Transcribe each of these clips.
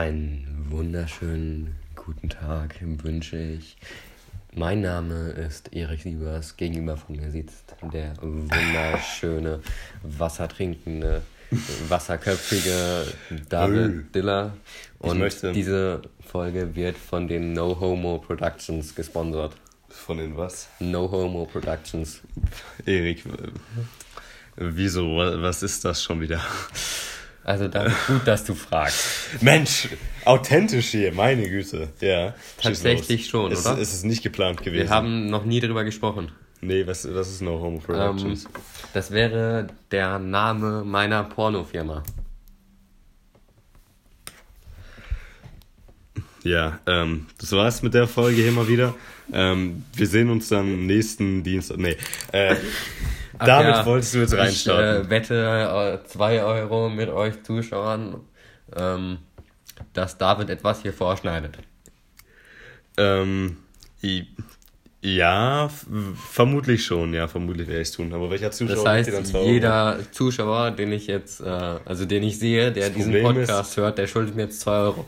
Einen wunderschönen guten Tag wünsche ich. Mein Name ist Erik Siebers. Gegenüber von mir sitzt der wunderschöne, wassertrinkende, wasserköpfige David Diller. Und diese Folge wird von den No Homo Productions gesponsert. Von den was? No Homo Productions. Erik, äh, wieso? Wa- Was ist das schon wieder? Also dann gut, dass du fragst. Mensch, authentisch hier, meine Güte. Ja. Tatsächlich schon, es, oder? Es ist nicht geplant gewesen. Wir haben noch nie darüber gesprochen. Nee, was, was ist No Ähm, Productions? das wäre der Name meiner Pornofirma. Ja, ähm, das war's mit der Folge hier mal wieder. Ähm, wir sehen uns dann nächsten Dienstag. Nee. Äh, damit ja, wolltest du jetzt Ich reinstarten. äh, wette 2 Euro mit euch Zuschauern, ähm, dass David etwas hier vorschneidet. Ähm, ja, vermutlich schon, ja, vermutlich werde ich es tun. Aber welcher Zuschauer Das heißt, dann zwei Euro? jeder Zuschauer, den ich jetzt, äh, also den ich sehe, der diesen Problem Podcast hört, der schuldet mir jetzt 2 Euro.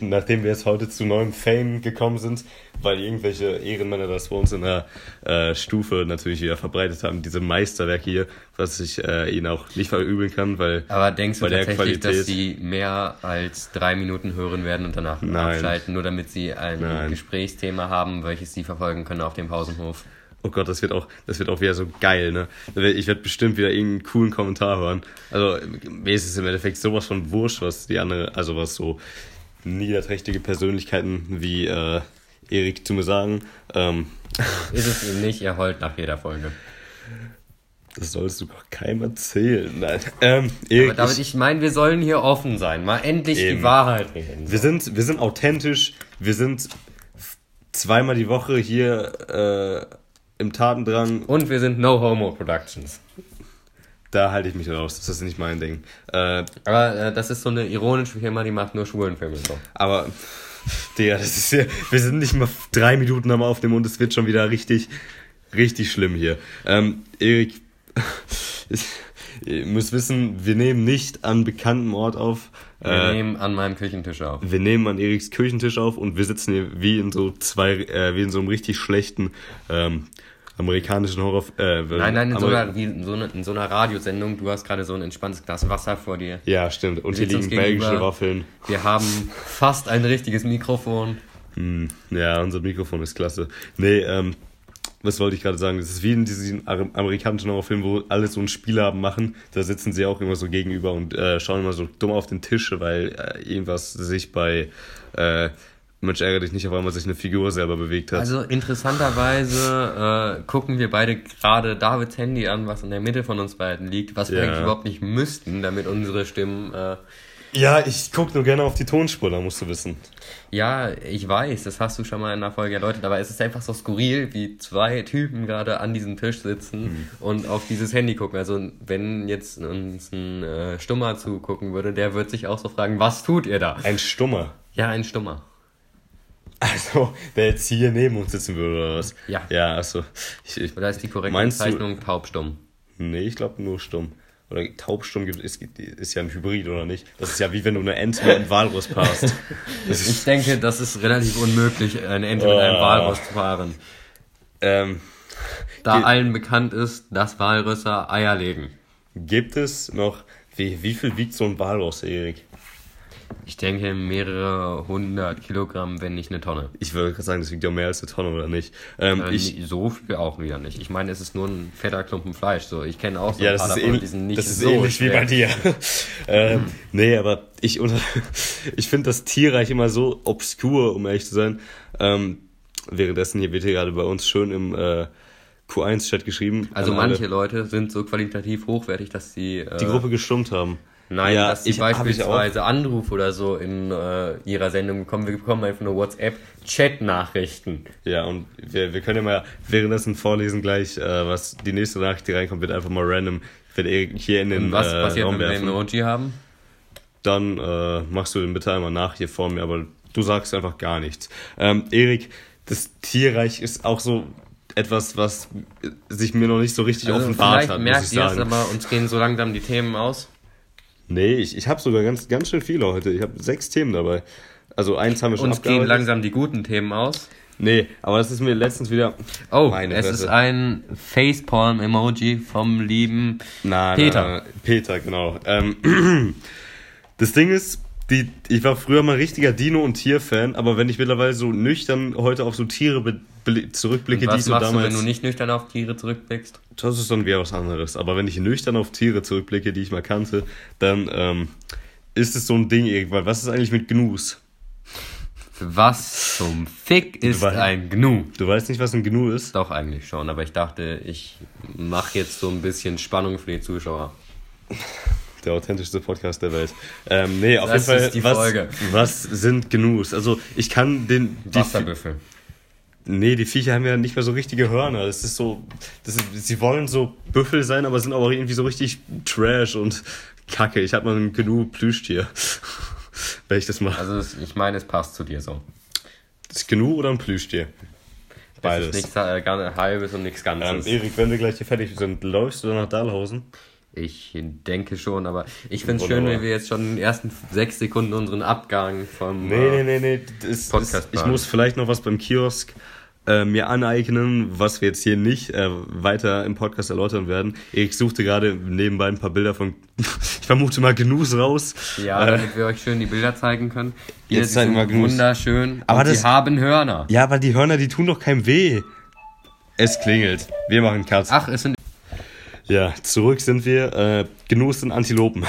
Nachdem wir jetzt heute zu neuem Fame gekommen sind, weil irgendwelche Ehrenmänner das bei uns in der äh, Stufe natürlich wieder verbreitet haben, diese Meisterwerke hier, was ich äh, ihnen auch nicht verübeln kann, weil Aber denkst du tatsächlich, dass Qualität- sie mehr als drei Minuten hören werden und danach Nein. abschalten, nur damit sie ein Nein. Gesprächsthema haben, welches sie verfolgen können auf dem Pausenhof? Oh Gott, das wird auch, das wird auch wieder so geil, ne? Ich werde bestimmt wieder irgendeinen coolen Kommentar hören. Also, mir ist es im Endeffekt sowas von wurscht, was die andere, also was so niederträchtige Persönlichkeiten wie äh, Erik zu mir sagen. Ähm, Ist es ihm nicht, er heult nach jeder Folge. das sollst du doch keinem erzählen. Nein. Ähm, Erik, Aber David, ich, ich meine, wir sollen hier offen sein, mal endlich Eben. die Wahrheit reden. wir, sind, wir sind authentisch, wir sind zweimal die Woche hier äh, im Tatendrang. Und wir sind No Homo Productions. Da halte ich mich raus, das ist nicht mein Ding. Äh, Aber äh, das ist so eine ironische Firma, die macht nur Schwulenfilme. So. Aber, Digga, das ist ja, wir sind nicht mal drei Minuten am Aufnehmen und es wird schon wieder richtig, richtig schlimm hier. Ähm, Erik, ihr müsst wissen, wir nehmen nicht an bekanntem Ort auf. Wir Äh, nehmen an meinem Küchentisch auf. wir nehmen an Eriks Küchentisch auf und wir sitzen hier wie in so zwei, äh, wie in so einem richtig schlechten ähm, amerikanischen Horror. Äh, Nein, nein, in so, Ameri- einer, wie so einer, in so einer Radiosendung, du hast gerade so ein entspanntes Glas Wasser vor dir. Ja, stimmt. Und hier liegen belgische. Waffeln. Wir haben fast ein richtiges Mikrofon. Hm, ja, unser Mikrofon ist klasse. Nee, ähm, was wollte ich gerade sagen? Das ist wie in diesen amerikanischen Horrorfilmen, wo alle so einen Spielabend machen. Da sitzen sie auch immer so gegenüber und äh, schauen immer so dumm auf den Tisch, weil äh, irgendwas sich bei äh, Mensch ärgere dich nicht, auf einmal sich eine Figur selber bewegt hat. Also interessanterweise äh, gucken wir beide gerade Davids Handy an, was in der Mitte von uns beiden liegt, was wir Ja. eigentlich überhaupt nicht müssten, damit unsere Stimmen... Äh, ja, ich gucke nur gerne auf die Tonspur, da musst du wissen. Ja, ich weiß, das hast du schon mal in der Folge erläutert, aber es ist einfach so skurril, wie zwei Typen gerade an diesem Tisch sitzen Hm. und auf dieses Handy gucken. Also wenn jetzt uns ein äh, Stummer zugucken würde, der wird sich auch so fragen, was tut ihr da? Ein Stummer. Ja, ein Stummer. Also, der jetzt hier neben uns sitzen würde, oder was? Ja. Ja, achso. Ich, ich, Oder ist die korrekte Meinst du- Bezeichnung taubstumm? Nee, ich glaube nur stumm. Oder taubstumm gibt, ist, ist ja ein Hybrid, oder nicht? Das ist ja wie wenn du eine Ente mit einem Walrus passt. Das Ich denke, das ist relativ unmöglich, eine Ente mit einem Ah. Walross zu fahren. ähm, Da allen bekannt ist, dass Walrösser Eier legen. gibt es noch, wie, wie viel wiegt so ein Walross, Erik? Ich denke mehrere hundert Kilogramm, wenn nicht eine Tonne. Ich würde gerade sagen, das wiegt ja mehr als eine Tonne, oder nicht? Ähm, Äh, ich, so viel auch wieder nicht. Ich meine, es ist nur ein fetter Klumpen Fleisch. So, ich kenne auch so ja, ein das paar ist, davon, die sind nicht das ist so ähnlich wie schwer. bei dir. ähm, nee, aber ich, ich finde das Tierreich immer so obskur, um ehrlich zu sein. Ähm, währenddessen hier wird hier gerade bei uns schön im äh, Q1-Chat geschrieben. Also an alle, manche Leute sind so qualitativ hochwertig, dass sie äh, die Gruppe gestummt haben. Nein, ja, dass sie beispielsweise Anruf oder so in äh, ihrer Sendung bekommen. Wir bekommen einfach nur WhatsApp-Chat-Nachrichten. Ja, und wir, wir können ja mal währenddessen vorlesen gleich, äh, was die nächste Nachricht, die reinkommt, wird einfach mal random, wird hier in den Und was äh, passiert, Raum wenn wir Emoji haben? Dann äh, machst du den bitte einmal nach hier vor mir, aber du sagst einfach gar nichts. Ähm, Erik, das Tierreich ist auch so etwas, was sich mir noch nicht so richtig Also offenbart hat, muss merkt ich ihr es, sagen. aber uns gehen so langsam die Themen aus. Nee, ich, ich habe sogar ganz, ganz schön viele heute. Ich habe sechs Themen dabei. Also eins haben wir schon Uns gehen langsam die guten Themen aus. Nee, aber das ist mir letztens wieder. Oh, Meine es Fresse. ist ein Facepalm-Emoji vom lieben Na, Peter. Na, Peter, genau. Ähm, das Ding ist, die, ich war früher mal richtiger Dino- und Tier-Fan, aber wenn ich mittlerweile so nüchtern heute auf so Tiere zurückblicke, die was so machst du, damals. wenn du nicht nüchtern auf Tiere zurückblickst? Das ist dann wieder was anderes. Aber wenn ich nüchtern auf Tiere zurückblicke, die ich mal kannte, dann ähm, ist es so ein Ding irgendwann. Was ist eigentlich mit Gnus? Was zum Fick ist weißt- ein Gnu? Du weißt nicht, was ein Gnu ist? Doch, eigentlich schon, aber ich dachte, ich mache jetzt so ein bisschen Spannung für die Zuschauer. Der authentischste Podcast der Welt. Ähm, nee, auf Das jeden Fall. ist die was, Folge. was sind Gnus? Also, ich kann den. Die, Wasserbüffel. Nee, die Viecher haben ja nicht mehr so richtige Hörner. Das ist so, das ist, sie wollen so Büffel sein, aber sind auch irgendwie so richtig Trash und Kacke. Ich hab mal ein Gnu Plüschtier. Wenn ich das mache. Also ich meine, es passt zu dir so. Das ist Gnu oder ein Plüschtier? Es Beides. nichts äh, halbes und nichts Ähm, Ganzes. Erik, wenn wir gleich hier fertig sind, läufst du dann nach Dahlhausen? Ich denke schon, aber ich finde es schön, wenn wir jetzt schon in den ersten sechs Sekunden unseren Abgang vom. Nee, äh, nee, nee, nee. Das, Podcast das, ich muss vielleicht noch was beim Kiosk äh, mir aneignen, was wir jetzt hier nicht äh, weiter im Podcast erläutern werden. Erik suchte gerade nebenbei ein paar Bilder von, ich vermute mal, Gnus raus. Ja, Äh, damit wir euch schön die Bilder zeigen können. Hier, Jetzt zeigen sind wir Gnus. wunderschön. Aber das- sie haben Hörner. ja, aber die Hörner, die tun doch keinem weh. Es klingelt. Wir machen Katz. Ach, es sind. Ja, zurück sind wir. Äh, Gnus sind Antilopen.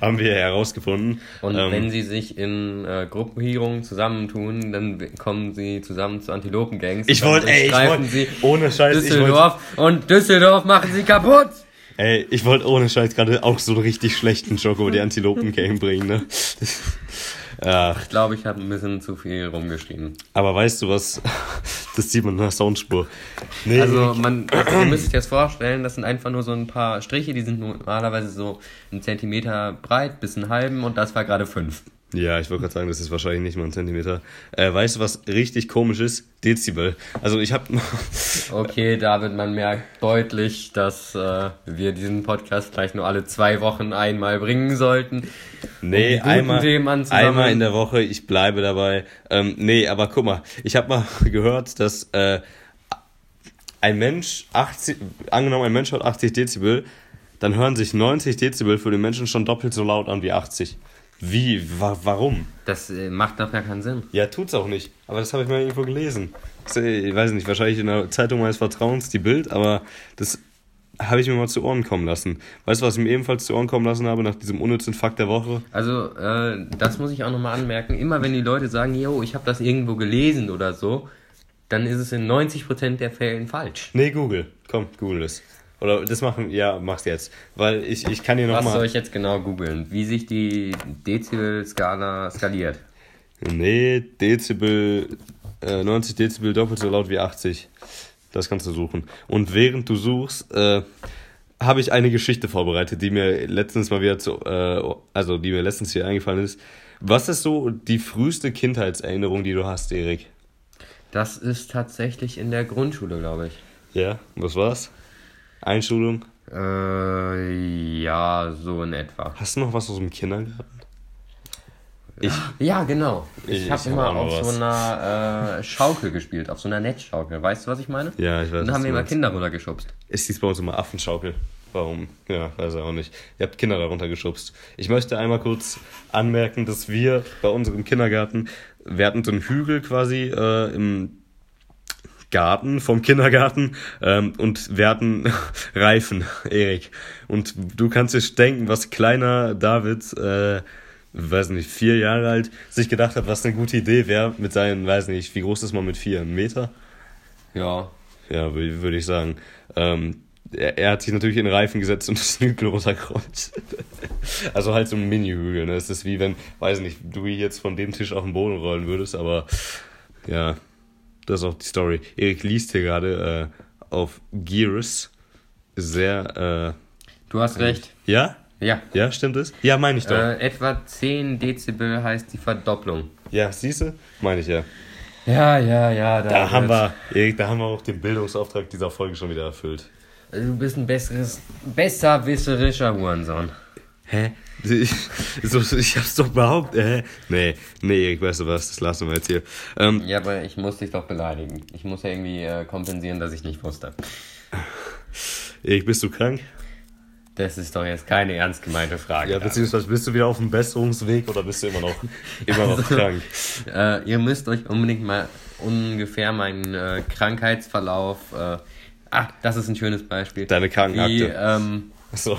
Haben wir herausgefunden. Und Ähm, wenn sie sich in äh, Gruppierungen zusammentun, dann kommen sie zusammen zu Antilopengangs. Ich wollte, ey, ich wollte, ohne Scheiß, ich wollte, Düsseldorf und Düsseldorf machen sie kaputt. ey, ich wollte ohne Scheiß gerade auch so einen richtig schlechten Joke über die Antilopen-Game bringen, ne? Ja, Ich glaube, ich habe ein bisschen zu viel rumgeschrien. aber weißt du was? Das sieht man in der Soundspur. Nee, Also man, ihr müsst euch das vorstellen, das sind einfach nur so ein paar Striche, die sind normalerweise so einen Zentimeter breit bis einen halben und das war gerade fünf. Ja, ich wollte gerade sagen, das ist wahrscheinlich nicht mal ein Zentimeter. Äh, weißt du, was richtig komisch ist? Dezibel. Also ich habe Okay, David, man merkt deutlich, dass äh, wir diesen Podcast vielleicht nur alle zwei Wochen einmal bringen sollten. Nee, guten einmal, einmal in der Woche, ich bleibe dabei. Ähm, nee, aber guck mal, ich habe mal gehört, dass äh, ein Mensch 80, angenommen ein Mensch hat 80 Dezibel, dann hören sich 90 Dezibel für den Menschen schon doppelt so laut an wie 80. Wie? Wa warum? Das äh, macht doch gar keinen Sinn. Ja, tut's auch nicht. Aber das habe ich mal irgendwo gelesen. Äh, Ich weiß nicht, wahrscheinlich in der Zeitung meines Vertrauens, die Bild, aber das habe ich mir mal zu Ohren kommen lassen. Weißt du, was ich mir ebenfalls zu Ohren kommen lassen habe nach diesem unnützen Fakt der Woche? Also, äh, das muss ich auch nochmal anmerken. Immer wenn die Leute sagen, yo, ich habe das irgendwo gelesen oder so, dann ist es in 90% der Fällen falsch. Nee, Google. Komm, Google es. Oder das machen, ja, mach's jetzt. Weil ich, ich kann hier Was soll nochmal. ich jetzt genau googeln? Wie sich die Dezibel-Skala skaliert? Nee, Dezibel, äh, 90 Dezibel doppelt so laut wie 80. Das kannst du suchen. Und während du suchst, äh, habe ich eine Geschichte vorbereitet, die mir letztens mal wieder zu, äh, also die mir letztens hier eingefallen ist. Was ist so die früheste Kindheitserinnerung, die du hast, Erik? Das ist tatsächlich in der Grundschule, glaube ich. Ja, was war's? Einschulung? Äh, ja, so in etwa. Hast du noch was aus dem Kindergarten? Ich, Ja, genau. Ich, Ich- habe hab immer auf was. so einer äh, Schaukel gespielt, auf so einer Netzschaukel. Weißt du, was ich meine? ja, ich weiß. Dann was haben wir immer. Kinder runtergeschubst. Es hieß bei uns immer Affenschaukel. Warum? Ja, weiß ich auch nicht. Ihr habt Kinder darunter geschubst. Ich möchte einmal kurz anmerken, dass wir bei unserem Kindergarten, wir hatten so einen Hügel quasi äh, im Garten vom Kindergarten ähm, und wir hatten Reifen, Erik. Und du kannst dir denken, was kleiner David, äh, weiß nicht, vier Jahre alt, sich gedacht hat, was eine gute Idee wäre mit seinen, weiß nicht, wie groß ist man mit vier? Ein Meter? Ja. Ja, wür- würde ich sagen. Ähm, er, er hat sich natürlich in Reifen gesetzt und ist den Hügel runtergerollt. also halt so ein Mini-Hügel. Ne? Es ist wie wenn, weiß nicht, du jetzt von dem Tisch auf den Boden rollen würdest, aber ja, das ist auch die Story. Erik liest hier gerade äh, auf Gears. Sehr, Du hast recht. äh, ja? Ja. Ja, stimmt es? Ja, meine ich doch. Äh, etwa 10 Dezibel heißt die Verdopplung. ja, siehst du? Meine ich ja. Ja, ja, ja. Da haben wir, Erik, da haben wir auch den Bildungsauftrag dieser Folge schon wieder erfüllt. Du bist ein besseres, besserwisserischer Hurensohn. Hä? Ich, so, ich hab's doch behauptet. Hä? Nee, nee, ich weiß was, das lassen wir jetzt hier. Ähm, Ja, aber ich muss dich doch beleidigen. Ich muss ja irgendwie äh, kompensieren, dass ich nicht wusste. Erik, bist du krank? Das ist doch jetzt keine ernst gemeinte Frage. Ja, beziehungsweise bist du wieder auf dem Besserungsweg oder bist du immer noch, immer noch krank? äh, ihr müsst euch unbedingt mal ungefähr meinen äh, Krankheitsverlauf. Äh, ach, das ist ein schönes Beispiel. Deine Krankenakte. Wie ähm, Achso.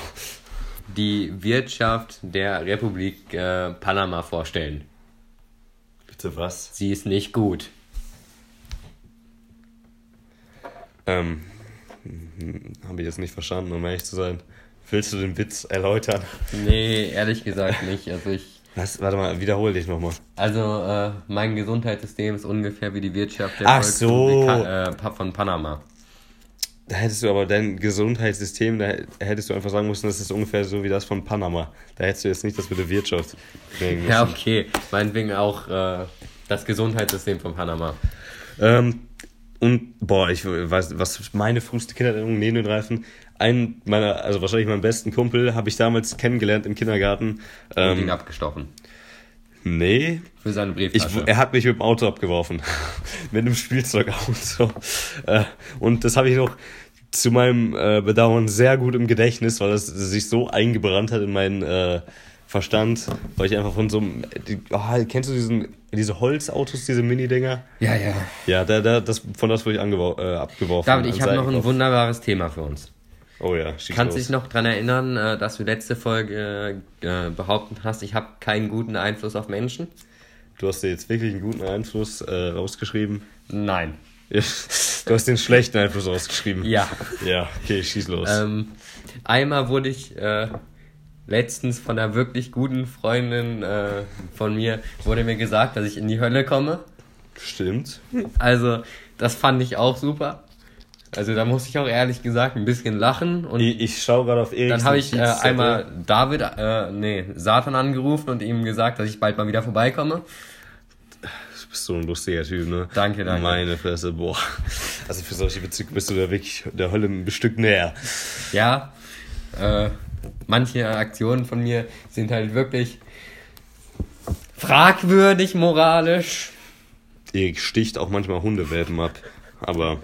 Die Wirtschaft der Republik äh, Panama vorstellen. Bitte was? Sie ist nicht gut. Ähm, habe ich jetzt nicht verstanden, um ehrlich zu sein. Willst du den Witz erläutern? Nee, ehrlich gesagt nicht. Also ich. Was? Warte mal, wiederhol dich nochmal. Also äh, mein Gesundheitssystem ist ungefähr wie die Wirtschaft der Ach so. Volksrepublik äh, von Panama. Da hättest du aber dein Gesundheitssystem, da hättest du einfach sagen müssen, das ist ungefähr so wie das von Panama. Da hättest du jetzt nicht das mit der Wirtschaft bringen müssen. Ja, okay. Meinetwegen auch äh, das Gesundheitssystem von Panama. Ähm, und, boah, ich weiß, was meine früheste Kindheitserinnerung neben den Reifen, einen meiner, also wahrscheinlich meinen besten Kumpel, habe ich damals kennengelernt im Kindergarten. Und ihn Ähm, abgestochen. Nee, Für seine ich, Brieftasche. er hat mich mit dem Auto abgeworfen. mit einem Spielzeugauto. Äh, und das habe ich noch zu meinem äh, Bedauern sehr gut im Gedächtnis, weil es sich so eingebrannt hat in meinen äh, Verstand, weil ich einfach von so einem, oh, kennst du diesen, diese Holzautos, diese Mini-Dinger? ja, ja. Ja, da, da, das, von das wurde ich äh, abgeworfen. David, ich habe noch ein wunderbares Thema für uns. Oh ja, schieß Kannst du los. dich noch daran erinnern, äh, dass du letzte Folge äh, behauptet hast, ich habe keinen guten Einfluss auf Menschen? Du hast dir jetzt wirklich einen guten Einfluss äh, rausgeschrieben. Nein. Du hast den schlechten Einfluss rausgeschrieben. Ja. Ja, okay, schieß los. Ähm, einmal wurde ich äh, letztens von einer wirklich guten Freundin äh, von mir, wurde mir gesagt, dass ich in die Hölle komme. Stimmt. Also, das fand ich auch super. Also, da muss ich auch ehrlich gesagt ein bisschen lachen. Und Ich, ich schaue gerade auf Eriks dann habe ich äh, einmal David, äh, nee, Satan angerufen und ihm gesagt, dass ich bald mal wieder vorbeikomme. Du bist so ein lustiger Typ, ne? Danke, danke. Meine Fresse, boah. Also für solche Bezüge bist du da wirklich der Hölle ein Stück näher. Ja, äh, manche Aktionen von mir sind halt wirklich fragwürdig moralisch. Erik sticht auch manchmal Hundewelpen ab. Aber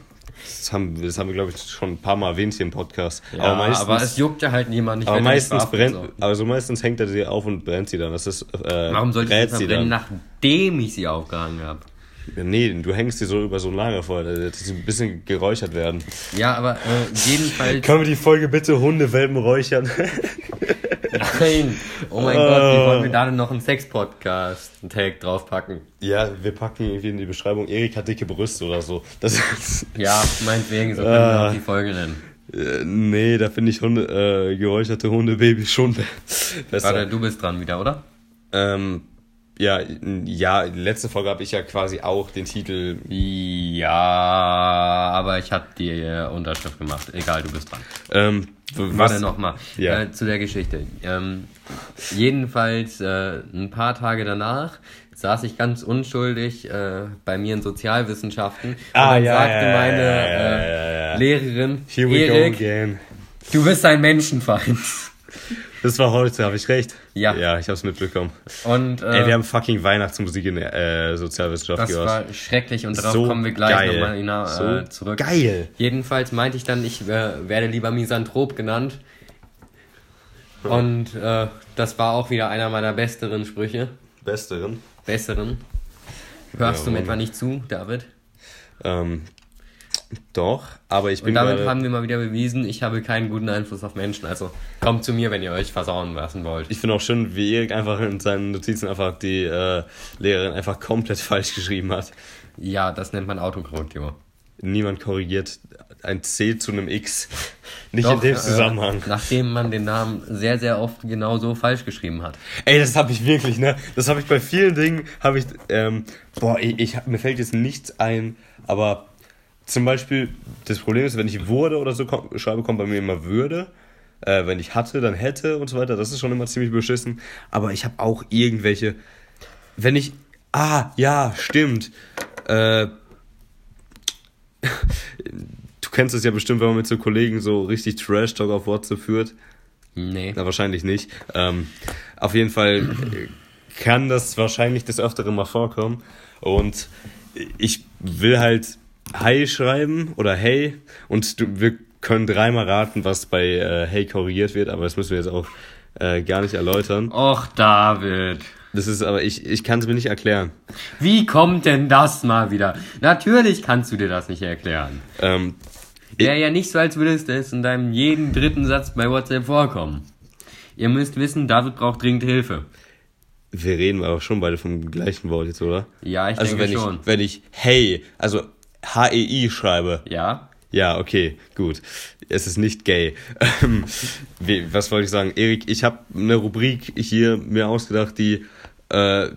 das haben, das haben wir, glaube ich, schon ein paar Mal erwähnt hier im Podcast. Ja, aber meistens, aber es juckt ja halt niemand. Ich aber nicht meistens brennt, so. also meistens hängt er sie auf und brennt sie dann. Das ist, äh, Warum sollte ich sie verbrennen, dann. nachdem ich sie aufgehangen habe? Ja, nee, du hängst sie so über so ein Lagerfeuer, dass sie ein bisschen geräuchert werden. Ja, aber äh, jedenfalls. Können wir die Folge bitte Hundewelpen räuchern? Nein! Oh mein Gott, wie wollen wir da denn noch einen Sex-Podcast, einen Tag draufpacken? ja, wir packen irgendwie in die Beschreibung, Erik hat dicke Brüste oder so. Das Ja, meinetwegen, so können wir Ah. auch die Folge nennen. äh, nee, da finde ich Hunde, äh, geräucherte Hundebabys schon be besser. Warte, du bist dran wieder, oder? Ähm, ja, ja, letzte Folge habe ich ja quasi auch den Titel. Ja, aber ich habe die äh, Unterschrift gemacht. Egal, du bist dran. Ähm, Warte nochmal Ja. äh, zu der Geschichte. Ähm, jedenfalls äh, ein paar Tage danach saß ich ganz unschuldig äh, bei mir in Sozialwissenschaften und Ah, dann ja, sagte ja, meine äh. Lehrerin, Here we go Erik, again. du bist ein Menschenfeind. Das war heute, habe ich recht? Ja. Ja, ich habe es mitbekommen. Und äh, Ey, wir haben fucking Weihnachtsmusik in der äh, Sozialwissenschaft das gehört. war schrecklich und darauf so kommen wir gleich nochmal hina- so äh, zurück. Geil. Jedenfalls meinte ich dann, ich äh, werde lieber Misanthrop genannt. Und äh, das war auch wieder einer meiner besseren Sprüche. Besteren. Besseren. Hörst Ja, du mir etwa nicht zu, David? Ähm, doch, aber ich Und bin damit gerade- haben wir mal wieder bewiesen, ich habe keinen guten Einfluss auf Menschen. Also kommt zu mir, wenn ihr euch versauen lassen wollt. Ich finde auch schön, wie Erik einfach in seinen Notizen einfach die äh, Lehrerin einfach komplett falsch geschrieben hat. Ja, das nennt man Autokorrektur. Niemand korrigiert ein C zu einem X. Nicht Doch, in dem äh, Zusammenhang. nachdem man den Namen sehr, sehr oft genau so falsch geschrieben hat. Ey, das habe ich wirklich, ne? Das habe ich bei vielen Dingen, habe ich, ähm, boah, ich, ich, mir fällt jetzt nichts ein, aber zum Beispiel, das Problem ist, wenn ich wurde oder so komm, schreibe, kommt bei mir immer würde. Äh, wenn ich hatte, dann hätte und so weiter. Das ist schon immer ziemlich beschissen. Aber ich habe auch irgendwelche, wenn ich, ah, ja, stimmt. Äh, du kennst es ja bestimmt, wenn man mit so Kollegen so richtig Trash-Talk auf WhatsApp führt. Nee. Na, wahrscheinlich nicht. Ähm, auf jeden Fall kann das wahrscheinlich des Öfteren mal vorkommen. Und ich will halt Hi schreiben oder Hey und du, wir können dreimal raten, was bei äh, Hey korrigiert wird, aber das müssen wir jetzt auch äh, gar nicht erläutern. Och, David. Das ist aber, ich, ich kann es mir nicht erklären. Wie kommt denn das mal wieder? Natürlich kannst du dir das nicht erklären. Ähm, Wäre ja nicht so, als würdest du es in deinem jeden dritten Satz bei WhatsApp vorkommen. Ihr müsst wissen, David braucht dringend Hilfe. wir reden aber schon beide vom gleichen Wort jetzt, oder? Ja, ich also denke wenn schon. ich, wenn ich Hey, also H-E-I schreibe, Ja? Ja, okay, gut. Es ist nicht gay. Ähm, was wollte ich sagen? Erik, ich habe eine Rubrik hier mir ausgedacht, die äh,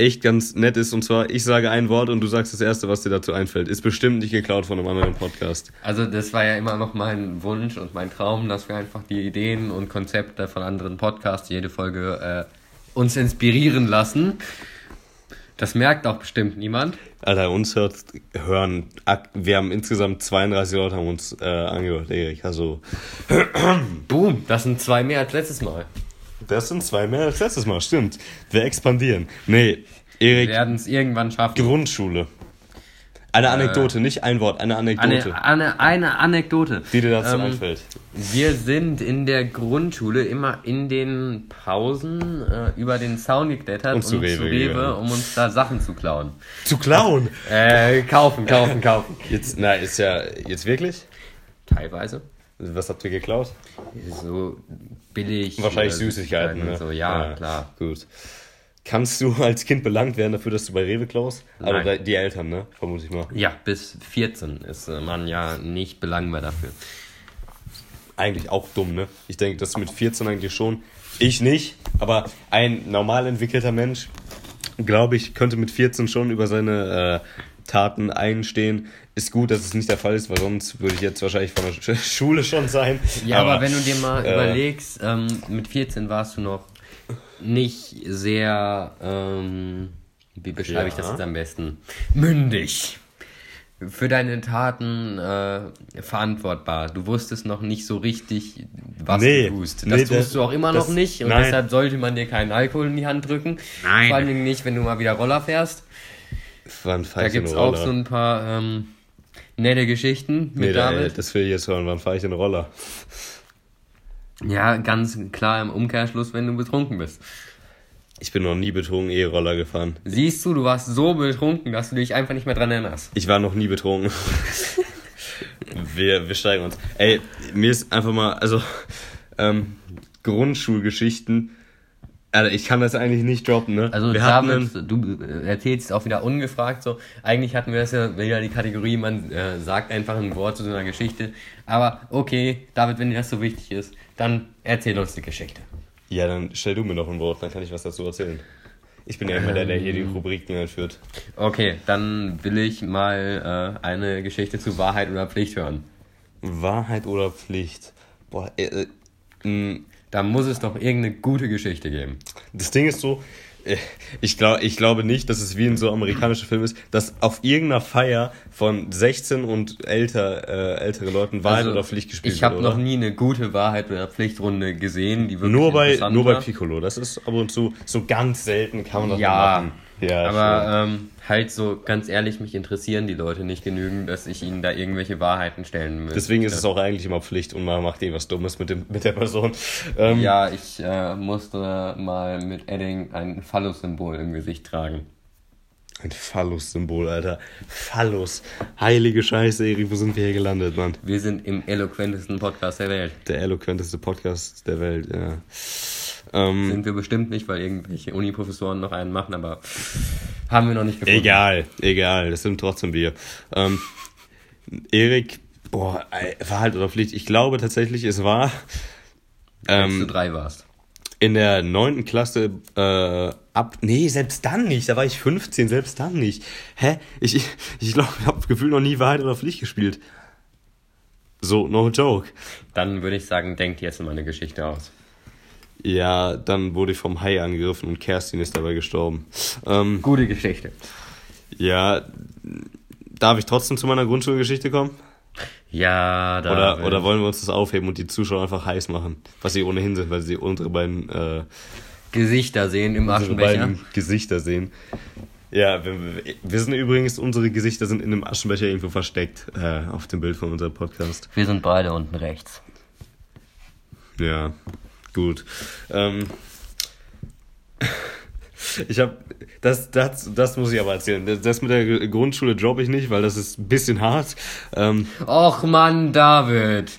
echt ganz nett ist. Und zwar, ich sage ein Wort und du sagst das Erste, was dir dazu einfällt. Ist bestimmt nicht geklaut von einem anderen Podcast. Also das war ja immer noch mein Wunsch und mein Traum, dass wir einfach die Ideen und Konzepte von anderen Podcasts jede Folge äh, uns inspirieren lassen. Das merkt auch bestimmt niemand. Alter, uns hört, hören, wir haben insgesamt 32 Leute haben uns äh, angehört, Erik. Also, Boom, das sind zwei mehr als letztes Mal. das sind zwei mehr als letztes Mal, stimmt. Wir expandieren. Nee, Wir Erik, werden es irgendwann schaffen. Grundschule. Eine Anekdote, nicht ein Wort, eine Anekdote, Eine, eine, eine Anekdote. die dir dazu Ähm, einfällt. Wir sind in der Grundschule immer in den Pausen äh, über den Zaun geklettert Und zu Rewe gegangen. um uns da Sachen zu klauen. Zu klauen! Äh, kaufen, kaufen, kaufen. Jetzt, na, ist ja, jetzt wirklich? Teilweise. Was habt ihr geklaut? So billig. Wahrscheinlich äh, Süßigkeiten, ne? und So, ja, klar. Gut. Kannst du als Kind belangt werden dafür, dass du bei Rewe klaust? Aber Nein. da- die Eltern, ne? Vermute ich mal. Ja, bis 14 ist äh, man ja nicht belangbar dafür. Eigentlich auch dumm, ne? Ich denke, das mit 14 eigentlich schon. Ich nicht, aber ein normal entwickelter Mensch, glaube ich, könnte mit 14 schon über seine äh, Taten einstehen. Ist gut, dass es nicht der Fall ist, weil sonst würde ich jetzt wahrscheinlich von der Sch- Schule schon sein. Ja, aber, wenn du dir mal äh, überlegst, ähm, mit 14 warst du noch nicht sehr, ähm, wie beschreibe ich das Ja. jetzt am besten? Mündig. Für deine Taten äh, verantwortbar. Du wusstest noch nicht so richtig, was Nee. du tust. Das Nee, tust das- du auch immer das- noch nicht und nein. deshalb sollte man dir keinen Alkohol in die Hand drücken. Nein. Vor allem nicht, wenn du mal wieder Roller fährst. Wann Da fahre ich gibt es auch so ein paar ähm, nette Geschichten mit nee, da, David. das will ich jetzt hören. Wann fahre ich einen Roller? Ja, ganz klar im Umkehrschluss, wenn du betrunken bist. Ich bin noch nie betrunken E-Roller gefahren. Siehst du, du warst so betrunken, dass du dich einfach nicht mehr dran erinnerst. Ich war noch nie betrunken. wir, wir steigen uns. Ey, mir ist einfach mal, also, ähm, Grundschulgeschichten. Alter, ich kann das eigentlich nicht droppen, ne? Also wir einen, du äh, erzählst auch wieder ungefragt so. Eigentlich hatten wir das ja wieder die Kategorie, man äh, sagt einfach ein Wort zu so einer Geschichte. Aber okay, David, wenn dir das so wichtig ist, dann erzähl uns die Geschichte. Ja, dann stell du mir noch ein Wort, dann kann ich was dazu erzählen. Ich bin ja immer der, der hier die Rubriken einführt. Okay, dann will ich mal äh, eine Geschichte zu Wahrheit oder Pflicht hören. Wahrheit oder Pflicht? Boah, äh, äh, mh, Da muss es doch irgendeine gute Geschichte geben. Das Ding ist so, ich, glaub, ich glaube nicht, dass es wie in so amerikanischen Filmen ist, dass auf irgendeiner Feier von 16 und älter, äh, ältere Leuten Wahrheit Also, oder Pflicht gespielt Ich habe wird, noch nie eine gute Wahrheit oder Pflichtrunde gesehen, die wirklich Nur bei, nur bei. Piccolo. Das ist ab und zu so ganz selten, kann man das Ja, machen. Ja, aber ähm, halt so ganz ehrlich, mich interessieren die Leute nicht genügend, dass ich ihnen da irgendwelche Wahrheiten stellen müsste. Deswegen ist es auch eigentlich immer Pflicht und man macht eh was Dummes mit, dem, mit der Person. Ähm, Ja, ich äh, musste mal mit Edding ein Phallus-Symbol im Gesicht tragen. Ein Phallus-Symbol, Alter. Phallus. Heilige Scheiße, Erik, wo sind wir hier gelandet, Mann? Wir sind im eloquentesten Podcast der Welt. Der eloquenteste Podcast der Welt, ja. Ähm, Sind wir bestimmt nicht, weil irgendwelche Uni-Professoren noch einen machen, aber haben wir noch nicht gefunden. Egal, egal, das sind trotzdem wir. Ähm, Erik, boah, Wahrheit oder Pflicht? Ich glaube tatsächlich, es war Als du ähm, drei warst. in der neunten Klasse äh, ab. Nee, selbst dann nicht. Da war ich 15, selbst dann nicht. Hä? Ich, ich, ich glaube, ich habe gefühlt noch nie Wahrheit oder Pflicht gespielt. So, no joke. Dann würde ich sagen, denkt jetzt mal eine Geschichte aus. Ja, dann wurde ich vom Hai angegriffen und Kerstin ist dabei gestorben. Ähm, Gute Geschichte. ja, darf ich trotzdem zu meiner Grundschulgeschichte kommen? Ja, da. Oder, oder wollen wir uns das aufheben und die Zuschauer einfach heiß machen? Was sie ohnehin sind, weil sie unsere beiden, äh, Gesichter sehen im unsere Aschenbecher. beiden Gesichter sehen. Ja, wir, wir sind übrigens, unsere Gesichter sind in einem Aschenbecher irgendwo versteckt, äh, auf dem Bild von unserem Podcast. Wir sind beide unten rechts. Ja, gut. Ähm, ich habe das, das, das muss ich aber erzählen. Das, mit der Grundschule droppe ich nicht, weil das ist ein bisschen hart. Ähm, Och Mann, David.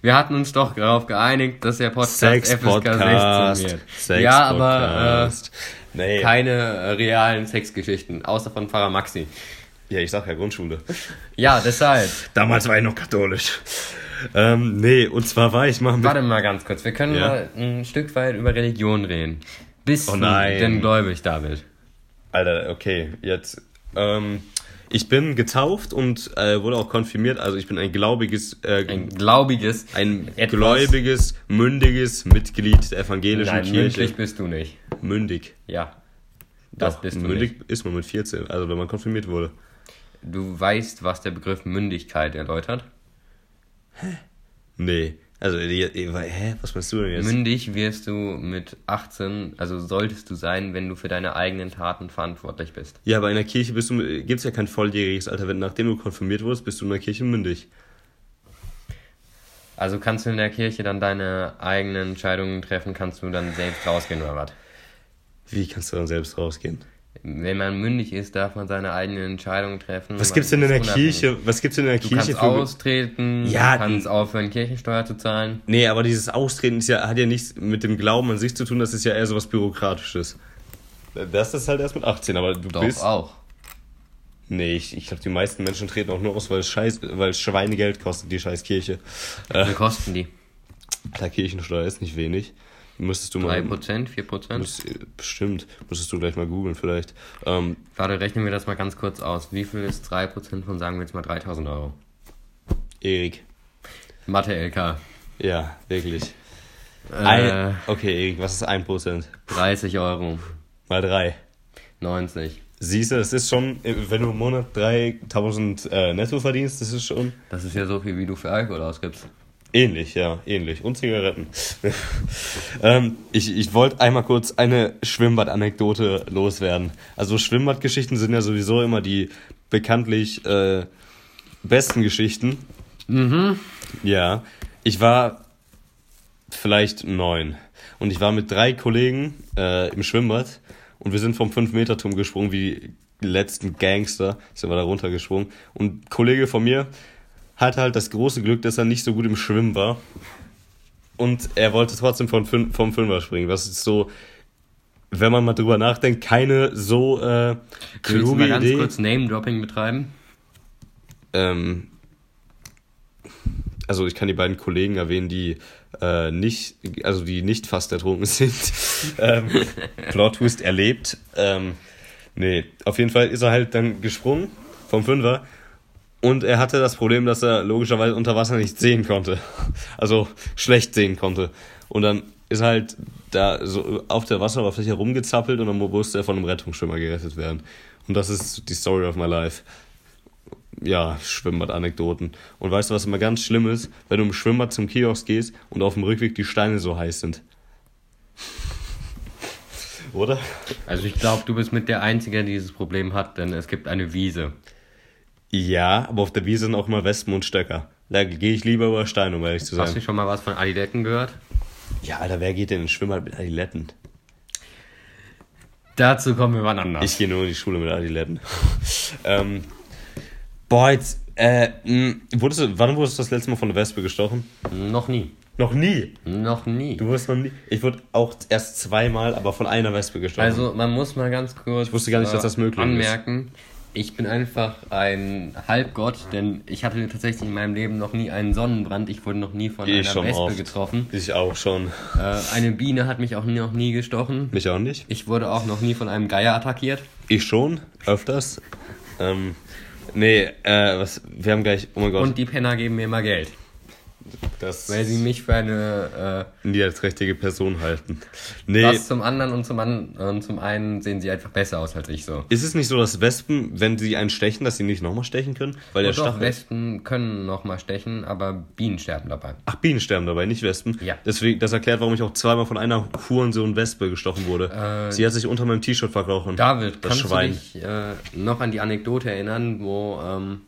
Wir hatten uns doch darauf geeinigt, dass der Podcast FSK 16 Sex-Podcast. wird. Sex ja, aber Podcast. äh, nee. keine äh, realen Sexgeschichten, außer von Pfarrer Maxi. Ja, ich sag ja Grundschule. Ja, deshalb. Damals war ich noch katholisch. Ähm, nee, und zwar war ich mal mit. Warte mal ganz kurz. Wir können Ja. mal ein Stück weit über Religion reden. Bist Oh du denn gläubig, David? Alter, okay, jetzt. Ähm, ich bin getauft und äh, wurde auch konfirmiert. Also ich bin ein glaubiges, äh, Ein glaubiges. ein gläubiges, mündiges Mitglied der evangelischen Nein, Kirche. mündlich bist du nicht. Mündig. Ja. Das Doch, bist du mündig nicht. ist man mit 14, also wenn man konfirmiert wurde. Du weißt, was der Begriff Mündigkeit erläutert. Nee. Also, hä? Was meinst du denn jetzt? Mündig wirst du mit 18, also solltest du sein, wenn du für deine eigenen Taten verantwortlich bist. ja, aber in der Kirche bist du, gibt's ja kein volljähriges Alter. Wenn, nachdem du konfirmiert wurdest, bist du in der Kirche mündig. Also kannst du in der Kirche dann deine eigenen Entscheidungen treffen, kannst du dann selbst rausgehen oder was? Wie kannst du dann selbst rausgehen? Wenn man mündig ist, darf man seine eigenen Entscheidungen treffen. Was Man gibt's denn in der unabhängig. Kirche? Was gibt's denn in der Du Kirche kannst für. austreten, Ja, du kannst aufhören, Kirchensteuer zu zahlen. Nee, aber dieses Austreten ist ja, hat ja nichts mit dem Glauben an sich zu tun, das ist ja eher so was Bürokratisches. Das ist halt erst mit 18, aber du Doch, bist. auch. Nee, ich, ich glaube, die meisten Menschen treten auch nur aus, weil es, scheiß, weil es Schweinegeld kostet, die scheiß Kirche. Äh, Wie viel kosten die? der Kirchensteuer ist nicht wenig. Müsstest du mal. 3%, 4%? Müsst, bestimmt. Müsstest du gleich mal googeln, vielleicht. Ähm, Warte, rechnen wir das mal ganz kurz aus. Wie viel ist 3% von, sagen wir jetzt mal, 3000 Euro? Erik. Mathe-LK. Ja, wirklich. Äh, Ein, okay, Erik, was ist 1%? 30 Euro. Mal 3. 90. Siehst du, das ist schon, äh, wenn du im Monat 3000 äh, netto verdienst, das ist schon Das ist ja so viel, wie du für Alkohol ausgibst. Ähnlich, ja, ähnlich. Und Zigaretten. ähm, ich ich wollte einmal kurz eine Schwimmbad-Anekdote loswerden. Also Schwimmbadgeschichten sind ja sowieso immer die bekanntlich äh, besten Geschichten. Mhm. Ja, ich war vielleicht neun und ich war mit drei Kollegen äh, im Schwimmbad und wir sind vom 5-Meter-Turm gesprungen wie die letzten Gangster, sind wir da runtergesprungen und ein Kollege von mir hatte halt das große Glück, dass er nicht so gut im Schwimmen war und er wollte trotzdem von, fün- vom Fünfer springen, was ist so, wenn man mal drüber nachdenkt, keine so äh, Willst du kluge mal ganz Idee. kurz Name-Dropping betreiben? Ähm, also ich kann die beiden Kollegen erwähnen, die äh, nicht, also die nicht fast ertrunken sind. ähm, Plot Twist erlebt. Ähm, nee, auf jeden Fall ist er halt dann gesprungen vom Fünfer und er hatte das Problem, dass er logischerweise unter Wasser nicht sehen konnte. Also schlecht sehen konnte. Und dann ist er halt da so auf der Wasseroberfläche rumgezappelt und dann musste er von einem Rettungsschwimmer gerettet werden. Und das ist die Story of my life ja, Schwimmbad-Anekdoten. Und weißt du, was immer ganz schlimm ist? Wenn du im Schwimmbad zum Kiosk gehst und auf dem Rückweg die Steine so heiß sind. Oder? Also ich glaube, du bist mit der Einzige, die dieses Problem hat, denn es gibt eine Wiese. Ja, aber auf der Wiese sind auch immer Wespen und Stöcker. Da gehe ich lieber über Steine, um ehrlich zu Hast du sein. schon mal was von Adiletten gehört? Ja, Alter, wer geht denn ins Schwimmbad mit Adiletten? Dazu kommen wir wann anders. Ich gehe nur in die Schule mit Adiletten. ähm, boah, jetzt, äh, mh, wurdest du, wann wurdest du das letzte Mal von der Wespe gestochen? Noch nie. Noch nie. Noch nie. Du wurdest noch nie. Ich wurde auch erst zweimal, aber von einer Wespe gestochen. Also man muss mal ganz kurz Ich wusste gar nicht, dass das möglich ist. anmerken. Ich bin einfach ein Halbgott, denn ich hatte tatsächlich in meinem Leben noch nie einen Sonnenbrand. Ich wurde noch nie von Ich einer Wespe oft. getroffen. Ich auch schon. Äh, eine Biene hat mich auch noch nie gestochen. Mich auch nicht. Ich wurde auch noch nie von einem Geier attackiert. Ich schon, öfters. Ähm, nee, äh, was, wir haben gleich, oh mein Gott. Und die Penner geben mir immer Geld. Das weil sie mich für eine äh, niederträchtige Person halten. Nee, das zum anderen und zum, an, und zum einen sehen sie einfach besser aus als ich so. ist es nicht so, dass Wespen, wenn sie einen stechen, dass sie nicht nochmal stechen können? Weil der Und doch, Stachel. Wespen können noch mal stechen, aber Bienen sterben dabei. Ach, Bienen sterben dabei, nicht Wespen. Ja. Deswegen, das erklärt, warum ich auch zweimal von einer Hurensohn Wespe gestochen wurde. Äh, sie hat sich unter meinem T-Shirt verkrochen. David, das kannst Schwein. du dich äh, noch an die Anekdote erinnern, wo ähm,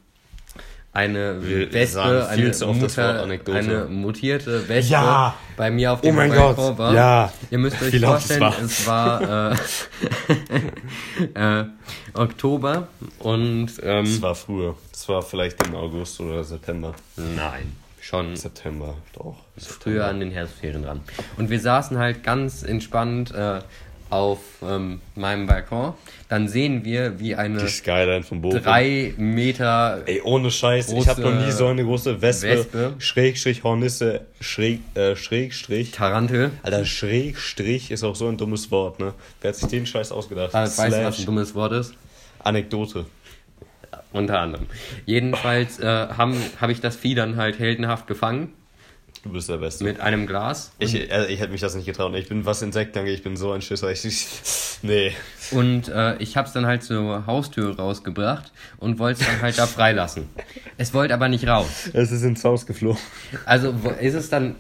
eine Wir Wespe, eine, zu oft das Wort Mutter, eine mutierte Wespe Ja. bei mir auf Oh dem mein Balkon Gott, war? ja. Ihr müsst euch Wie es vorstellen, war. es war äh, äh, Oktober und ähm, Das war früher. Das war vielleicht im August oder September. nein, schon September, doch. früher an den Herbstferien dran. Und wir saßen halt ganz entspannt äh, auf ähm, meinem Balkon. Dann sehen wir, wie Die eine Skyline von Bochum. drei Meter Ey, ohne Scheiß, ich habe noch nie so eine große Wespe, Wespe. Schrägstrich Hornisse, Schräg, äh, Schrägstrich. Tarantel. Alter, Schrägstrich ist auch so ein dummes Wort, ne? Wer hat sich den Scheiß ausgedacht? Ah, weißt du, was ein dummes Wort ist? Anekdote. Unter anderem. Jedenfalls äh, habe hab ich das Vieh dann halt heldenhaft gefangen Du bist der Beste. mit einem Glas. ich, äh, ich hätte mich das nicht getraut. Ich bin was Insekten angeht, ich bin so ein Schisser. Ich, ich, nee. Und äh, ich habe es dann halt zur Haustür rausgebracht und wollte es dann halt da freilassen. Es wollte aber nicht raus. Es ist ins Haus geflogen. Also ist es dann.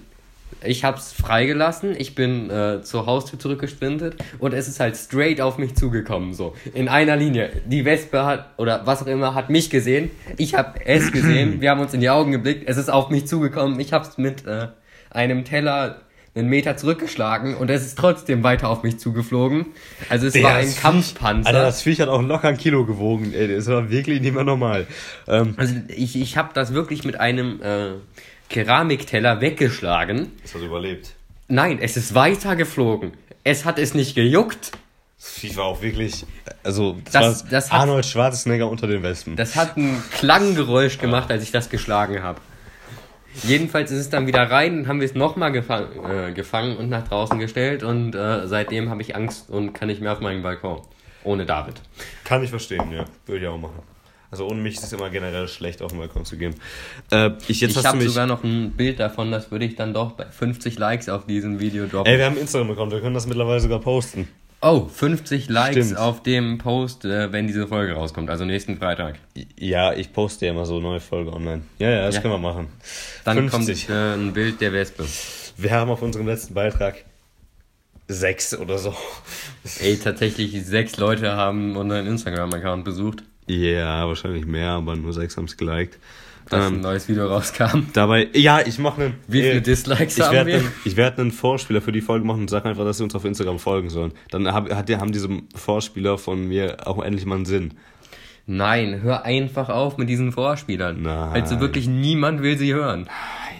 Ich habe es freigelassen, ich bin äh, zur Haustür zurückgesprintet und es ist halt straight auf mich zugekommen, so. In einer Linie. Die Wespe hat, oder was auch immer, hat mich gesehen. Ich habe es gesehen. Wir haben uns in die Augen geblickt. Es ist auf mich zugekommen. Ich habe es mit äh, einem Teller einen Meter zurückgeschlagen und es ist trotzdem weiter auf mich zugeflogen. Also es war ein Kampfpanzer. Alter, das Viech hat auch locker ein Kilo gewogen. Ey, das war wirklich nicht mehr normal. Ähm, Also ich, ich habe das wirklich mit einem äh, Keramikteller weggeschlagen. das hat überlebt. Nein, es ist weiter geflogen. Es hat es nicht gejuckt. Das Viech war auch wirklich. Also, das, Das- das hat- Arnold Schwarzenegger unter den Wespen. Das hat ein Klanggeräusch gemacht, als ich das geschlagen habe. Jedenfalls ist es dann wieder rein und haben wir es nochmal gefang, äh, gefangen und nach draußen gestellt und äh, seitdem habe ich Angst und kann nicht mehr auf meinen Balkon. Ohne David. Kann ich verstehen, ja. Würde ich auch machen. Also ohne mich ist es immer generell schlecht, auf den Balkon zu gehen. Äh, ich jetzt Ich habe sogar noch ein Bild davon, das würde ich dann doch bei 50 Likes auf diesem Video droppen. Ey, wir haben einen Instagram-Account, wir können das mittlerweile sogar posten. Oh, 50 Likes Stimmt. auf dem Post, äh, wenn diese Folge rauskommt, also nächsten Freitag. Ja, ich poste ja immer so neue Folge online. Ja, ja, das Ja. können wir machen. Dann 50. kommt äh, ein Bild der Wespe. Wir haben auf unserem letzten Beitrag sechs oder so. Ey, tatsächlich sechs Leute haben unseren Instagram-Account besucht, Ja, wahrscheinlich mehr, aber nur sechs haben es geliked. dass ein Ähm, neues Video rauskam. dabei, ja, ich mache einen. Wie viele äh, Dislikes haben werde wir? einen, ich werd einen Vorspieler für die Folge machen und sag einfach, dass sie uns auf Instagram folgen sollen. Dann hab, hat, haben diese Vorspieler von mir auch endlich mal einen Sinn. Nein, hör einfach auf mit diesen Vorspielern. Nein. Also wirklich niemand will sie hören. Nein,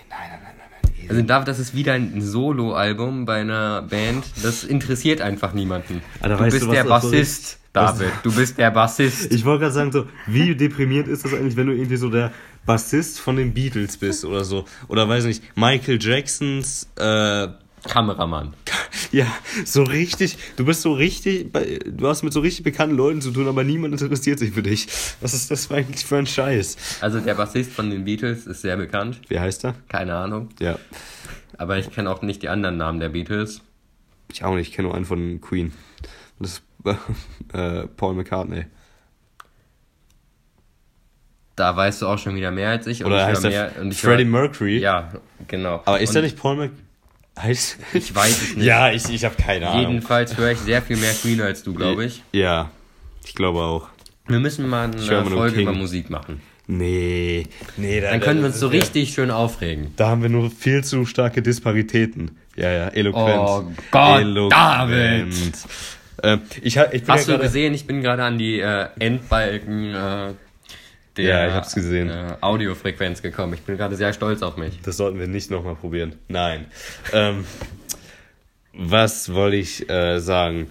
nein. Also David, das ist wieder ein Solo-Album bei einer Band. Das interessiert einfach niemanden. Alter, du weißt bist du, der Bassist, David. Du bist der Bassist. Ich wollte gerade sagen, so, wie deprimierend ist das eigentlich, wenn du irgendwie so der Bassist von den Beatles bist oder so? Oder weiß nicht, Michael Jacksons, äh, Kameramann. ja, so richtig, du bist so richtig, du hast mit so richtig bekannten Leuten zu tun, aber niemand interessiert sich für dich. Was ist das eigentlich für ein Scheiß? Also der Bassist von den Beatles ist sehr bekannt. Wie heißt er? Keine Ahnung. Ja. Aber ich kenne auch nicht die anderen Namen der Beatles. Ich auch nicht, ich kenne nur einen von Queen. Das ist äh, Paul McCartney. Da weißt du auch schon wieder mehr als ich. und Oder heißt er mehr, Freddie Mercury? Ja, genau. Aber ist und er nicht Paul Mc... Heißt... Ich weiß es nicht. Ja, ich, ich habe keine Ahnung. Jedenfalls höre ich sehr viel mehr Queen als du, glaube ich. Ja, ich glaube auch. Wir müssen mal eine nur Folge über Musik machen. Nee, nee, da, Dann können wir uns so ist ja- richtig schön aufregen. Da haben wir nur viel zu starke Disparitäten. Ja, ja, eloquent. Oh Gott, David! Ähm, ich, ich Hast ja du gesehen, ich bin gerade an die äh, Endbalken äh, der Ja, ich hab's gesehen. Äh, Audiofrequenz gekommen. Ich bin gerade sehr stolz auf mich. Das sollten wir nicht nochmal probieren. Nein. Ähm, was wollte ich äh, sagen?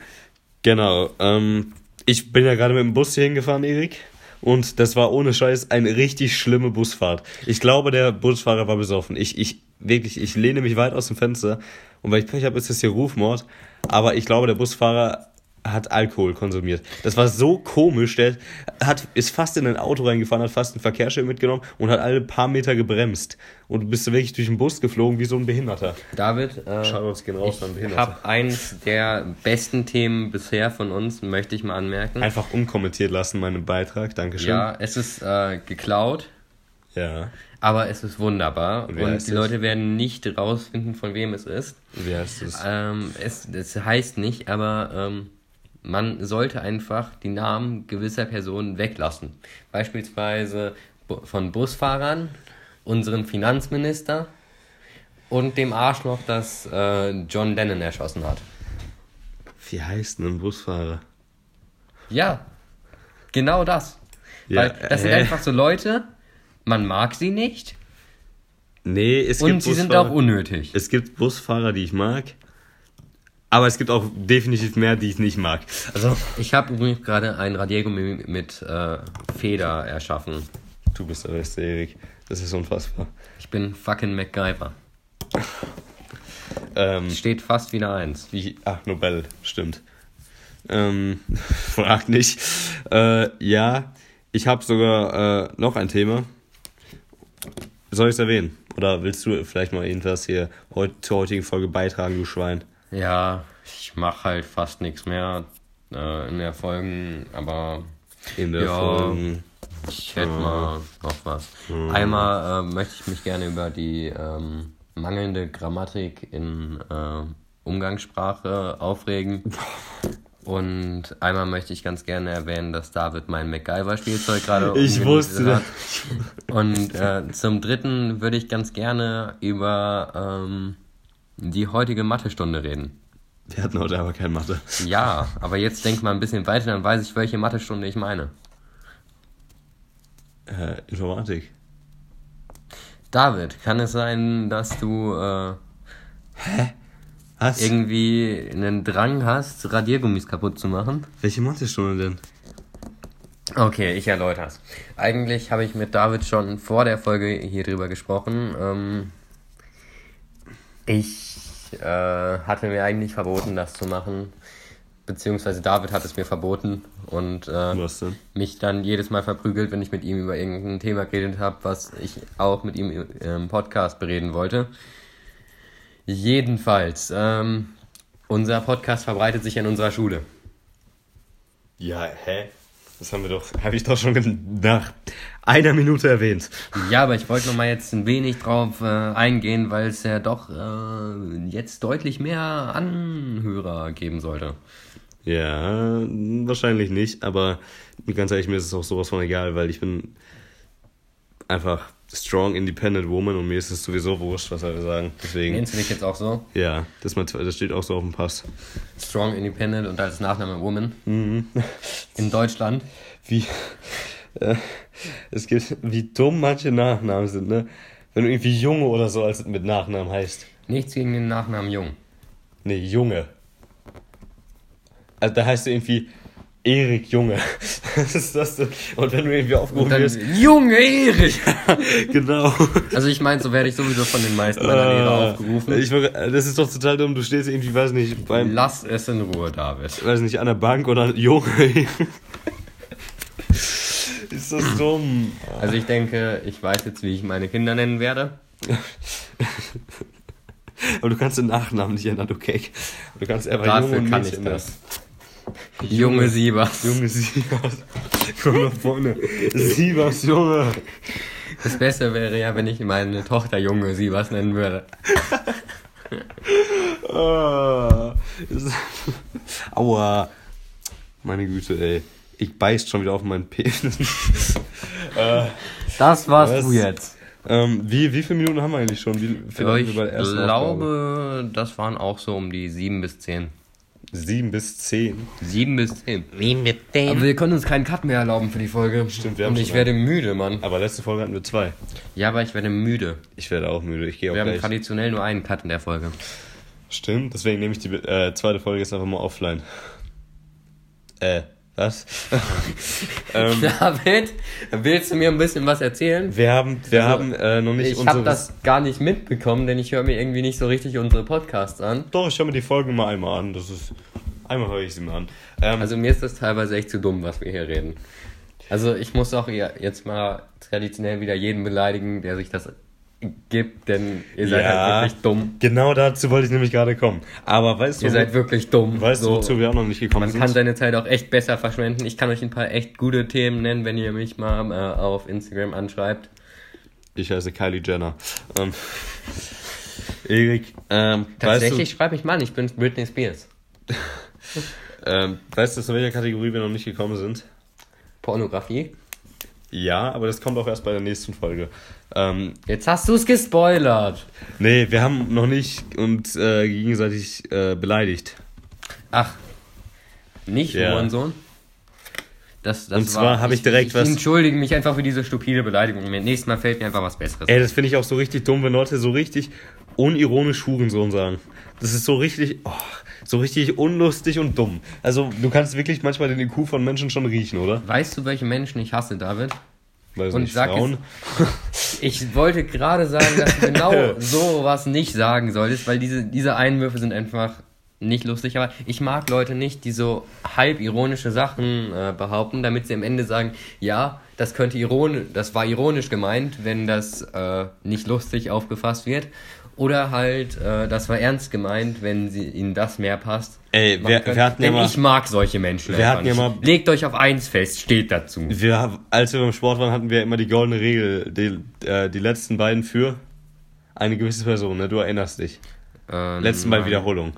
Genau. Ähm, ich bin ja gerade mit dem Bus hier hingefahren, Erik. Und das war ohne Scheiß eine richtig schlimme Busfahrt. Ich glaube, der Busfahrer war besoffen. Ich, ich, wirklich, ich lehne mich weit aus dem Fenster. Und weil ich Pech habe, ist das hier Rufmord. Aber ich glaube, der Busfahrer hat Alkohol konsumiert. Das war so komisch. Der hat, ist fast in ein Auto reingefahren, hat fast ein Verkehrsschild mitgenommen und hat alle paar Meter gebremst. Und du bist wirklich durch den Bus geflogen wie so ein Behinderter. David, äh, Shoutouts gehen raus ich habe eins der besten Themen bisher von uns, möchte ich mal anmerken. Einfach unkommentiert lassen, meinen Beitrag. Dankeschön. Ja, es ist äh, geklaut, Ja. aber es ist wunderbar. Und Und, wer heißt die es? Leute werden nicht rausfinden, von wem es ist. Wie heißt es? Ähm, es, es heißt nicht, aber ähm, man sollte einfach die Namen gewisser Personen weglassen. Beispielsweise von Busfahrern, unseren Finanzminister und dem Arschloch, das äh, John Lennon erschossen hat. Wie heißt denn ein Busfahrer? Ja, genau das. Ja, Weil das sind hä? einfach so Leute, man mag sie nicht Nee, es und gibt sie sind Busfahrer- auch unnötig. Es gibt Busfahrer, die ich mag. Aber es gibt auch definitiv mehr, die ich nicht mag. Also, Ich habe übrigens gerade ein Radiergummi mit äh, Feder erschaffen. du bist der Beste, Erik. Das ist unfassbar. Ich bin fucking MacGyver. Ähm, Steht fast wieder eins. wie, ach, Nobel, stimmt. Ähm, frag nicht. Äh, ja, ich habe sogar äh, noch ein Thema. Soll ich es erwähnen? Oder willst du vielleicht mal irgendwas hier heut, zur heutigen Folge beitragen, du Schwein? Ja, ich mache halt fast nichts mehr äh, in der Folgen, aber In der Ja. Folge. ich hätte mal noch was. Einmal äh, möchte ich mich gerne über die ähm, mangelnde Grammatik in äh, Umgangssprache aufregen. Und einmal möchte ich ganz gerne erwähnen, dass David mein MacGyver-Spielzeug gerade Ich wusste hat. Und äh, zum dritten würde ich ganz gerne über ähm, die heutige Mathestunde reden. Wir hatten heute aber kein Mathe. Ja, aber jetzt denk mal ein bisschen weiter, dann weiß ich, welche Mathestunde ich meine. Äh, Informatik. David, kann es sein, dass du äh, Was? irgendwie einen Drang hast, Radiergummis kaputt zu machen? Welche Mathestunde denn? Okay, ich erläuter's. Eigentlich habe ich mit David schon vor der Folge hier drüber gesprochen. Ähm, ich äh, hatte mir eigentlich verboten, das zu machen. Beziehungsweise David hat es mir verboten und äh, mich dann jedes Mal verprügelt, wenn ich mit ihm über irgendein Thema geredet habe, was ich auch mit ihm im- im Podcast bereden wollte. Jedenfalls, ähm, unser Podcast verbreitet sich in unserer Schule. Ja, hä? Das haben wir doch, habe ich doch schon nach einer Minute erwähnt. Ja, aber ich wollte noch mal jetzt ein wenig drauf äh, eingehen, weil es ja doch äh, jetzt deutlich mehr Anhörer geben sollte. Ja, wahrscheinlich nicht, aber ganz ehrlich, mir ist es auch sowas von egal, weil ich bin einfach strong, independent woman und mir ist es sowieso wurscht, was alle sagen. Deswegen, Nennst du dich jetzt auch so? ja, das, mein- das steht auch so auf dem Pass. Strong, Independent und als Nachname Woman. In Deutschland. Wie, äh, es gibt, wie dumm manche Nachnamen sind, ne? Wenn du irgendwie Junge oder so als mit Nachnamen heißt. Nichts gegen den Nachnamen Jung. Nee, Junge. Also da heißt du irgendwie Erik Junge. Was ist das denn? Und wenn du irgendwie dann, wirst. Junge Erich! genau. Also ich meine, so werde ich sowieso von den meisten meiner Lehrer aufgerufen. Ich, das ist doch total dumm. Du stehst irgendwie, weiß nicht, beim, Lass es in Ruhe, David. weiß nicht, an der Bank oder Junge. ist das dumm. Also ich denke, ich weiß jetzt, wie ich meine Kinder nennen werde. Aber du kannst den Nachnamen nicht ändern, okay? Du kannst einfach Dafür Junge kann ich nennen. das. Junge Siebers. Junge Sievers. Komm nach vorne. Sievers, Junge. Das Beste wäre ja, wenn ich meine Tochter Junge Siebers nennen würde. Ah, Aua. Meine Güte, ey. Ich beiß schon wieder auf meinen Penis. äh, Das warst Was? du jetzt. ähm, wie, wie viele Minuten haben wir eigentlich schon? Wie Ich glaube, das waren auch so um die sieben bis zehn. Sieben bis zehn. Sieben bis zehn. Wie mit Aber dem? wir können uns keinen Cut mehr erlauben für die Folge. Stimmt, wir haben Und ich schon werde müde, Mann. Aber letzte Folge hatten wir zwei. Ja, aber ich werde müde. Ich werde auch müde. Ich gehe auch Wir haben gleich. traditionell nur einen Cut in der Folge. Stimmt, deswegen nehme ich die äh, zweite Folge jetzt einfach mal offline. Äh, was? ähm, David, willst du mir ein bisschen was erzählen? wir haben, wir Also, haben äh, noch nicht Ich unsere. habe das gar nicht mitbekommen, denn ich höre mir irgendwie nicht so richtig unsere Podcasts an. Doch, ich höre mir die Folgen mal einmal an. Das ist. Einmal höre ich sie mir an. Ähm, Also mir ist das teilweise echt zu dumm, was wir hier reden. Also ich muss auch jetzt mal traditionell wieder jeden beleidigen, der sich das gibt, denn ihr seid halt wirklich dumm. Genau dazu wollte ich nämlich gerade kommen. Aber weißt du, Ihr seid wirklich dumm. weißt du, So, wozu wir auch noch nicht gekommen man sind? kann seine Zeit auch echt besser verschwenden. Ich kann euch ein paar echt gute Themen nennen, wenn ihr mich mal äh, auf Instagram anschreibt. ich heiße Kylie Jenner. Ähm, Erik, ähm, Tatsächlich schreibe ich mal an, ich bin Britney Spears. weißt du, ähm, weißt du, zu welcher Kategorie wir noch nicht gekommen sind? Pornografie. Ja, aber das kommt auch erst bei der nächsten Folge. Ähm, Jetzt hast du es gespoilert. nee, wir haben noch nicht uns äh, gegenseitig äh, beleidigt. Ach, nicht Ja. Hurensohn? Das, das Und zwar habe ich direkt was- Ich entschuldige mich einfach für diese stupide Beleidigung. Nächstes Mal fällt mir einfach was Besseres. Ey, das finde ich auch so richtig dumm, wenn Leute so richtig unironisch Hurensohn sagen. Das ist so richtig, oh, so richtig unlustig und dumm. Also, du kannst wirklich manchmal den IQ von Menschen schon riechen, oder? Weißt du, welche Menschen ich hasse, David? Weiß Und nicht, sag Frauen. Ich wollte gerade sagen, dass du genau so was nicht sagen solltest, weil diese, diese Einwürfe sind einfach nicht lustig. Aber ich mag Leute nicht, die so halb ironische Sachen äh, behaupten, damit sie am Ende sagen, ja, das könnte ironisch, das war ironisch gemeint, wenn das äh, nicht lustig aufgefasst wird. Oder halt, äh, das war ernst gemeint, wenn sie, ihnen das mehr passt. Ey, machen wir- können. wir hatten ja Denn mal- ich mag solche Menschen. Wir hatten mal- Legt euch auf eins fest, steht dazu. Wir, als wir beim Sport waren, hatten wir immer die goldene Regel, die, äh, die letzten beiden für eine gewisse Person, ne? Du erinnerst dich. Ähm, Letzten beiden nein. Wiederholung.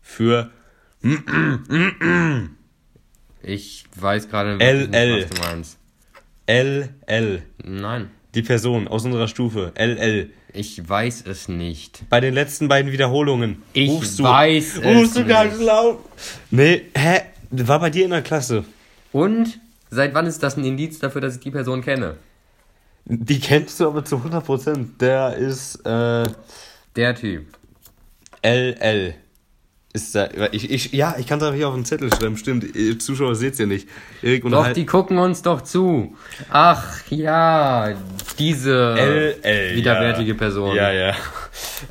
Für Ich weiß gerade LL. nicht, was du meinst. LL. Nein, Die Person aus unserer Stufe. LL. Ich weiß es nicht. Bei den letzten beiden Wiederholungen. Ich rufst du, weiß es Rufst du ganz nicht. laut. Nee, hä? War bei dir in der Klasse. Und seit wann ist das ein Indiz dafür, dass ich die Person kenne? Die kennst du aber zu 100%. Der ist äh, Der Typ. LL. Ist da, ich, ich, ja, ich kann es aber hier auf den Zettel schreiben, stimmt. Ihr Zuschauer seht's ja nicht. Erik Doch, die gucken uns doch zu. Ach ja, diese LL. widerwärtige ja. Person. Ja, ja.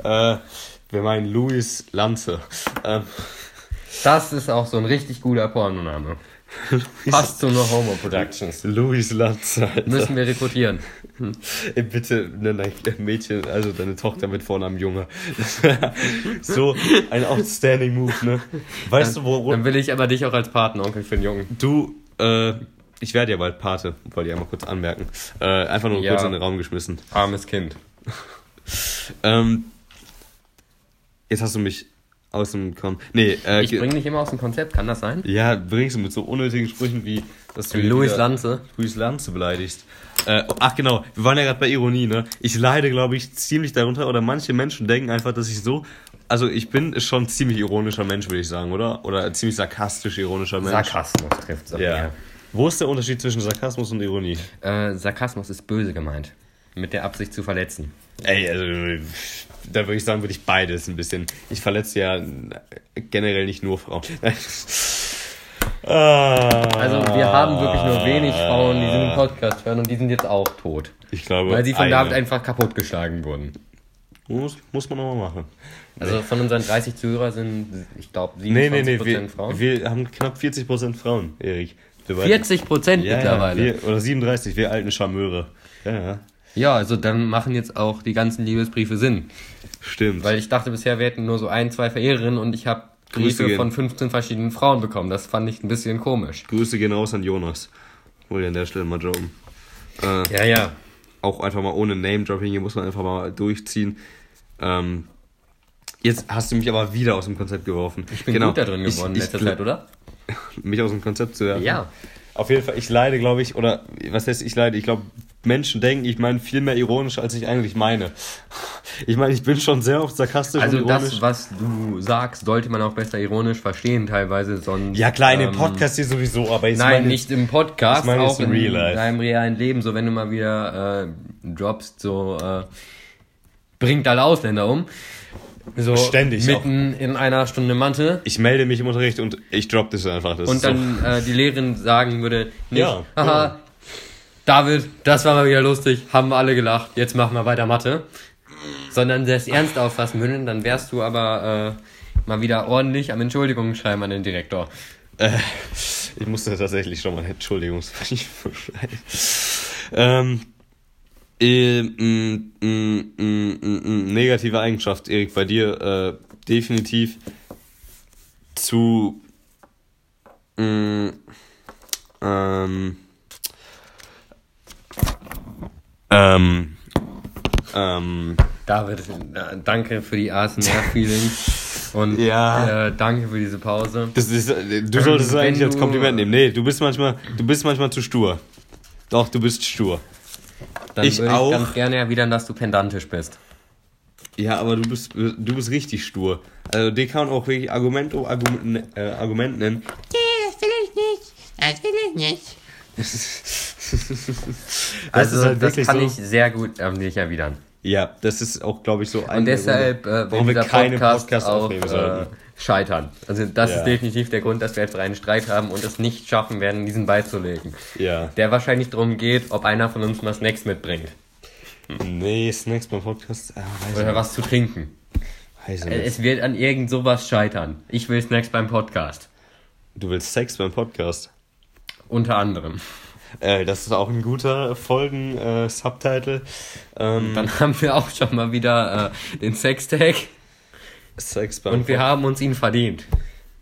Äh, wir meinen Luis Lanze. Ähm, Das ist auch so ein richtig guter Pornoname. Passt zu No Homo Productions. Luis Lanze. Alter. Müssen wir rekrutieren. Ey, bitte nenn dein Mädchen, also deine Tochter mit Vornamen Junge. So ein outstanding Move, ne? Weißt du, wo, wo Dann will ich aber dich auch als Patenonkel für den Jungen. du, äh, ich werde ja bald Pate, wollte ich einmal kurz anmerken. Äh, einfach nur Ja. kurz in den Raum geschmissen. Armes Kind. Ähm, jetzt hast du mich aus dem Kon Nee, äh, Ich bringe dich immer aus dem Konzept, kann das sein? ja, bringst du mit so unnötigen Sprüchen wie, dass du Louis Lanze. Luis Lanze beleidigst. Äh, ach genau, wir waren ja gerade bei Ironie, ne? Ich leide, glaube ich, ziemlich darunter, oder manche Menschen denken einfach, dass ich so, also ich bin schon ziemlich ironischer Mensch, würde ich sagen, oder? Oder ziemlich sarkastisch ironischer Mensch. Sarkasmus trifft es Ja. Wo ist der Unterschied zwischen Sarkasmus und Ironie? Äh, Sarkasmus ist böse gemeint. Mit der Absicht zu verletzen. Ey, also, da würde ich sagen, würde ich beides ein bisschen. Ich verletze ja generell nicht nur Frauen. ah, Also wir haben wirklich nur wenig Frauen, die diesen Podcast hören und die sind jetzt auch tot. Ich glaube, Weil sie von eine. David einfach kaputtgeschlagen wurden. Muss, muss man nochmal machen. Also von unseren 30 Zuhörer sind, ich glaube, 27% Nee, nee, nee, wir, Frauen. wir haben knapp 40% Frauen, Erik. Wir beide- 40 Prozent ja, mittlerweile. Wir, oder 37, wir alten Charmeure. Ja, ja, Ja, also dann machen jetzt auch die ganzen Liebesbriefe Sinn. stimmt. Weil ich dachte bisher, wir hätten nur so ein, zwei Verehrerinnen und ich habe Grüße Briefe von 15 verschiedenen Frauen bekommen. Das fand ich ein bisschen komisch. Grüße gehen raus an Jonas. Wollte an der Stelle mal jobben. Äh, Ja, ja. auch einfach mal ohne Name-Dropping, hier muss man einfach mal durchziehen. Ähm, jetzt hast du mich aber wieder aus dem Konzept geworfen. Ich bin gut da drin geworden in ich, letzter ich, Zeit, oder? Mich aus dem Konzept zu werfen. Ja. Auf jeden Fall, ich leide, glaube ich, oder was heißt ich leide? Ich glaube, Menschen denken, ich meine viel mehr ironisch, als ich eigentlich meine. Ich meine, ich bin schon sehr oft sarkastisch Also und ironisch. das, was du sagst, sollte man auch besser ironisch verstehen teilweise, sonst... ja klar, in dem ähm, Podcast hier sowieso, aber jetzt Nein, meine, nicht im Podcast, ich meine auch in real life. deinem realen Leben. So, wenn du mal wieder äh, droppst, so äh, bringt alle Ausländer um. So Ständig mitten in einer Stunde Mathe. Ich melde mich im Unterricht und ich drop das einfach. Das Und dann äh, die Lehrerin sagen würde, nicht, Ja, haha, ja. David, das war mal wieder lustig, haben alle gelacht, jetzt machen wir weiter Mathe. Sondern das ernst auffassen würden, dann wärst du aber mal wieder ordentlich am Entschuldigungen schreiben an den Direktor. Äh, ich musste tatsächlich schon mal einen Entschuldigungsbrief schreiben. Ähm, äh, m, m, m, negative Eigenschaft, Erik, bei dir äh, definitiv zu ähm, ähm, ähm, David, äh, danke für die ASMR-Feelings und Ja. äh, danke für diese Pause. das ist, äh, du solltest es eigentlich als Kompliment nehmen. Nee, du bist manchmal, du bist manchmal zu stur. Doch, du bist stur. Dann Ich würde auch. ich ganz gerne erwidern, dass du pedantisch bist. Ja, aber du bist, du bist richtig stur. Also, die kann man auch wirklich Argument, Argument, äh, Argument nennen. Das will ich nicht. Das will ich nicht. Das also halt das kann so. ich sehr gut ähm, nicht erwidern. Ja, das ist auch, glaube ich, so ein Und deshalb äh, warum wir dieser keine Podcast Podcasts auch aufnehmen äh, sollten. scheitern. Also das Ja. ist definitiv der Grund, dass wir jetzt einen Streit haben und es nicht schaffen werden, diesen beizulegen. Ja. Der wahrscheinlich darum geht, ob einer von uns mal Snacks mitbringt. Nee, Snacks beim Podcast. Ah, Oder ich was zu trinken. nicht. Weiß Äh, nicht. Es wird an irgend sowas scheitern. Ich will Snacks beim Podcast. Du willst Sex beim Podcast. Unter anderem. Äh, das ist auch ein guter Folgen-Subtitle. ähm, Dann haben wir auch schon mal wieder äh, den Sextag Sex beim und wir haben uns ihn verdient.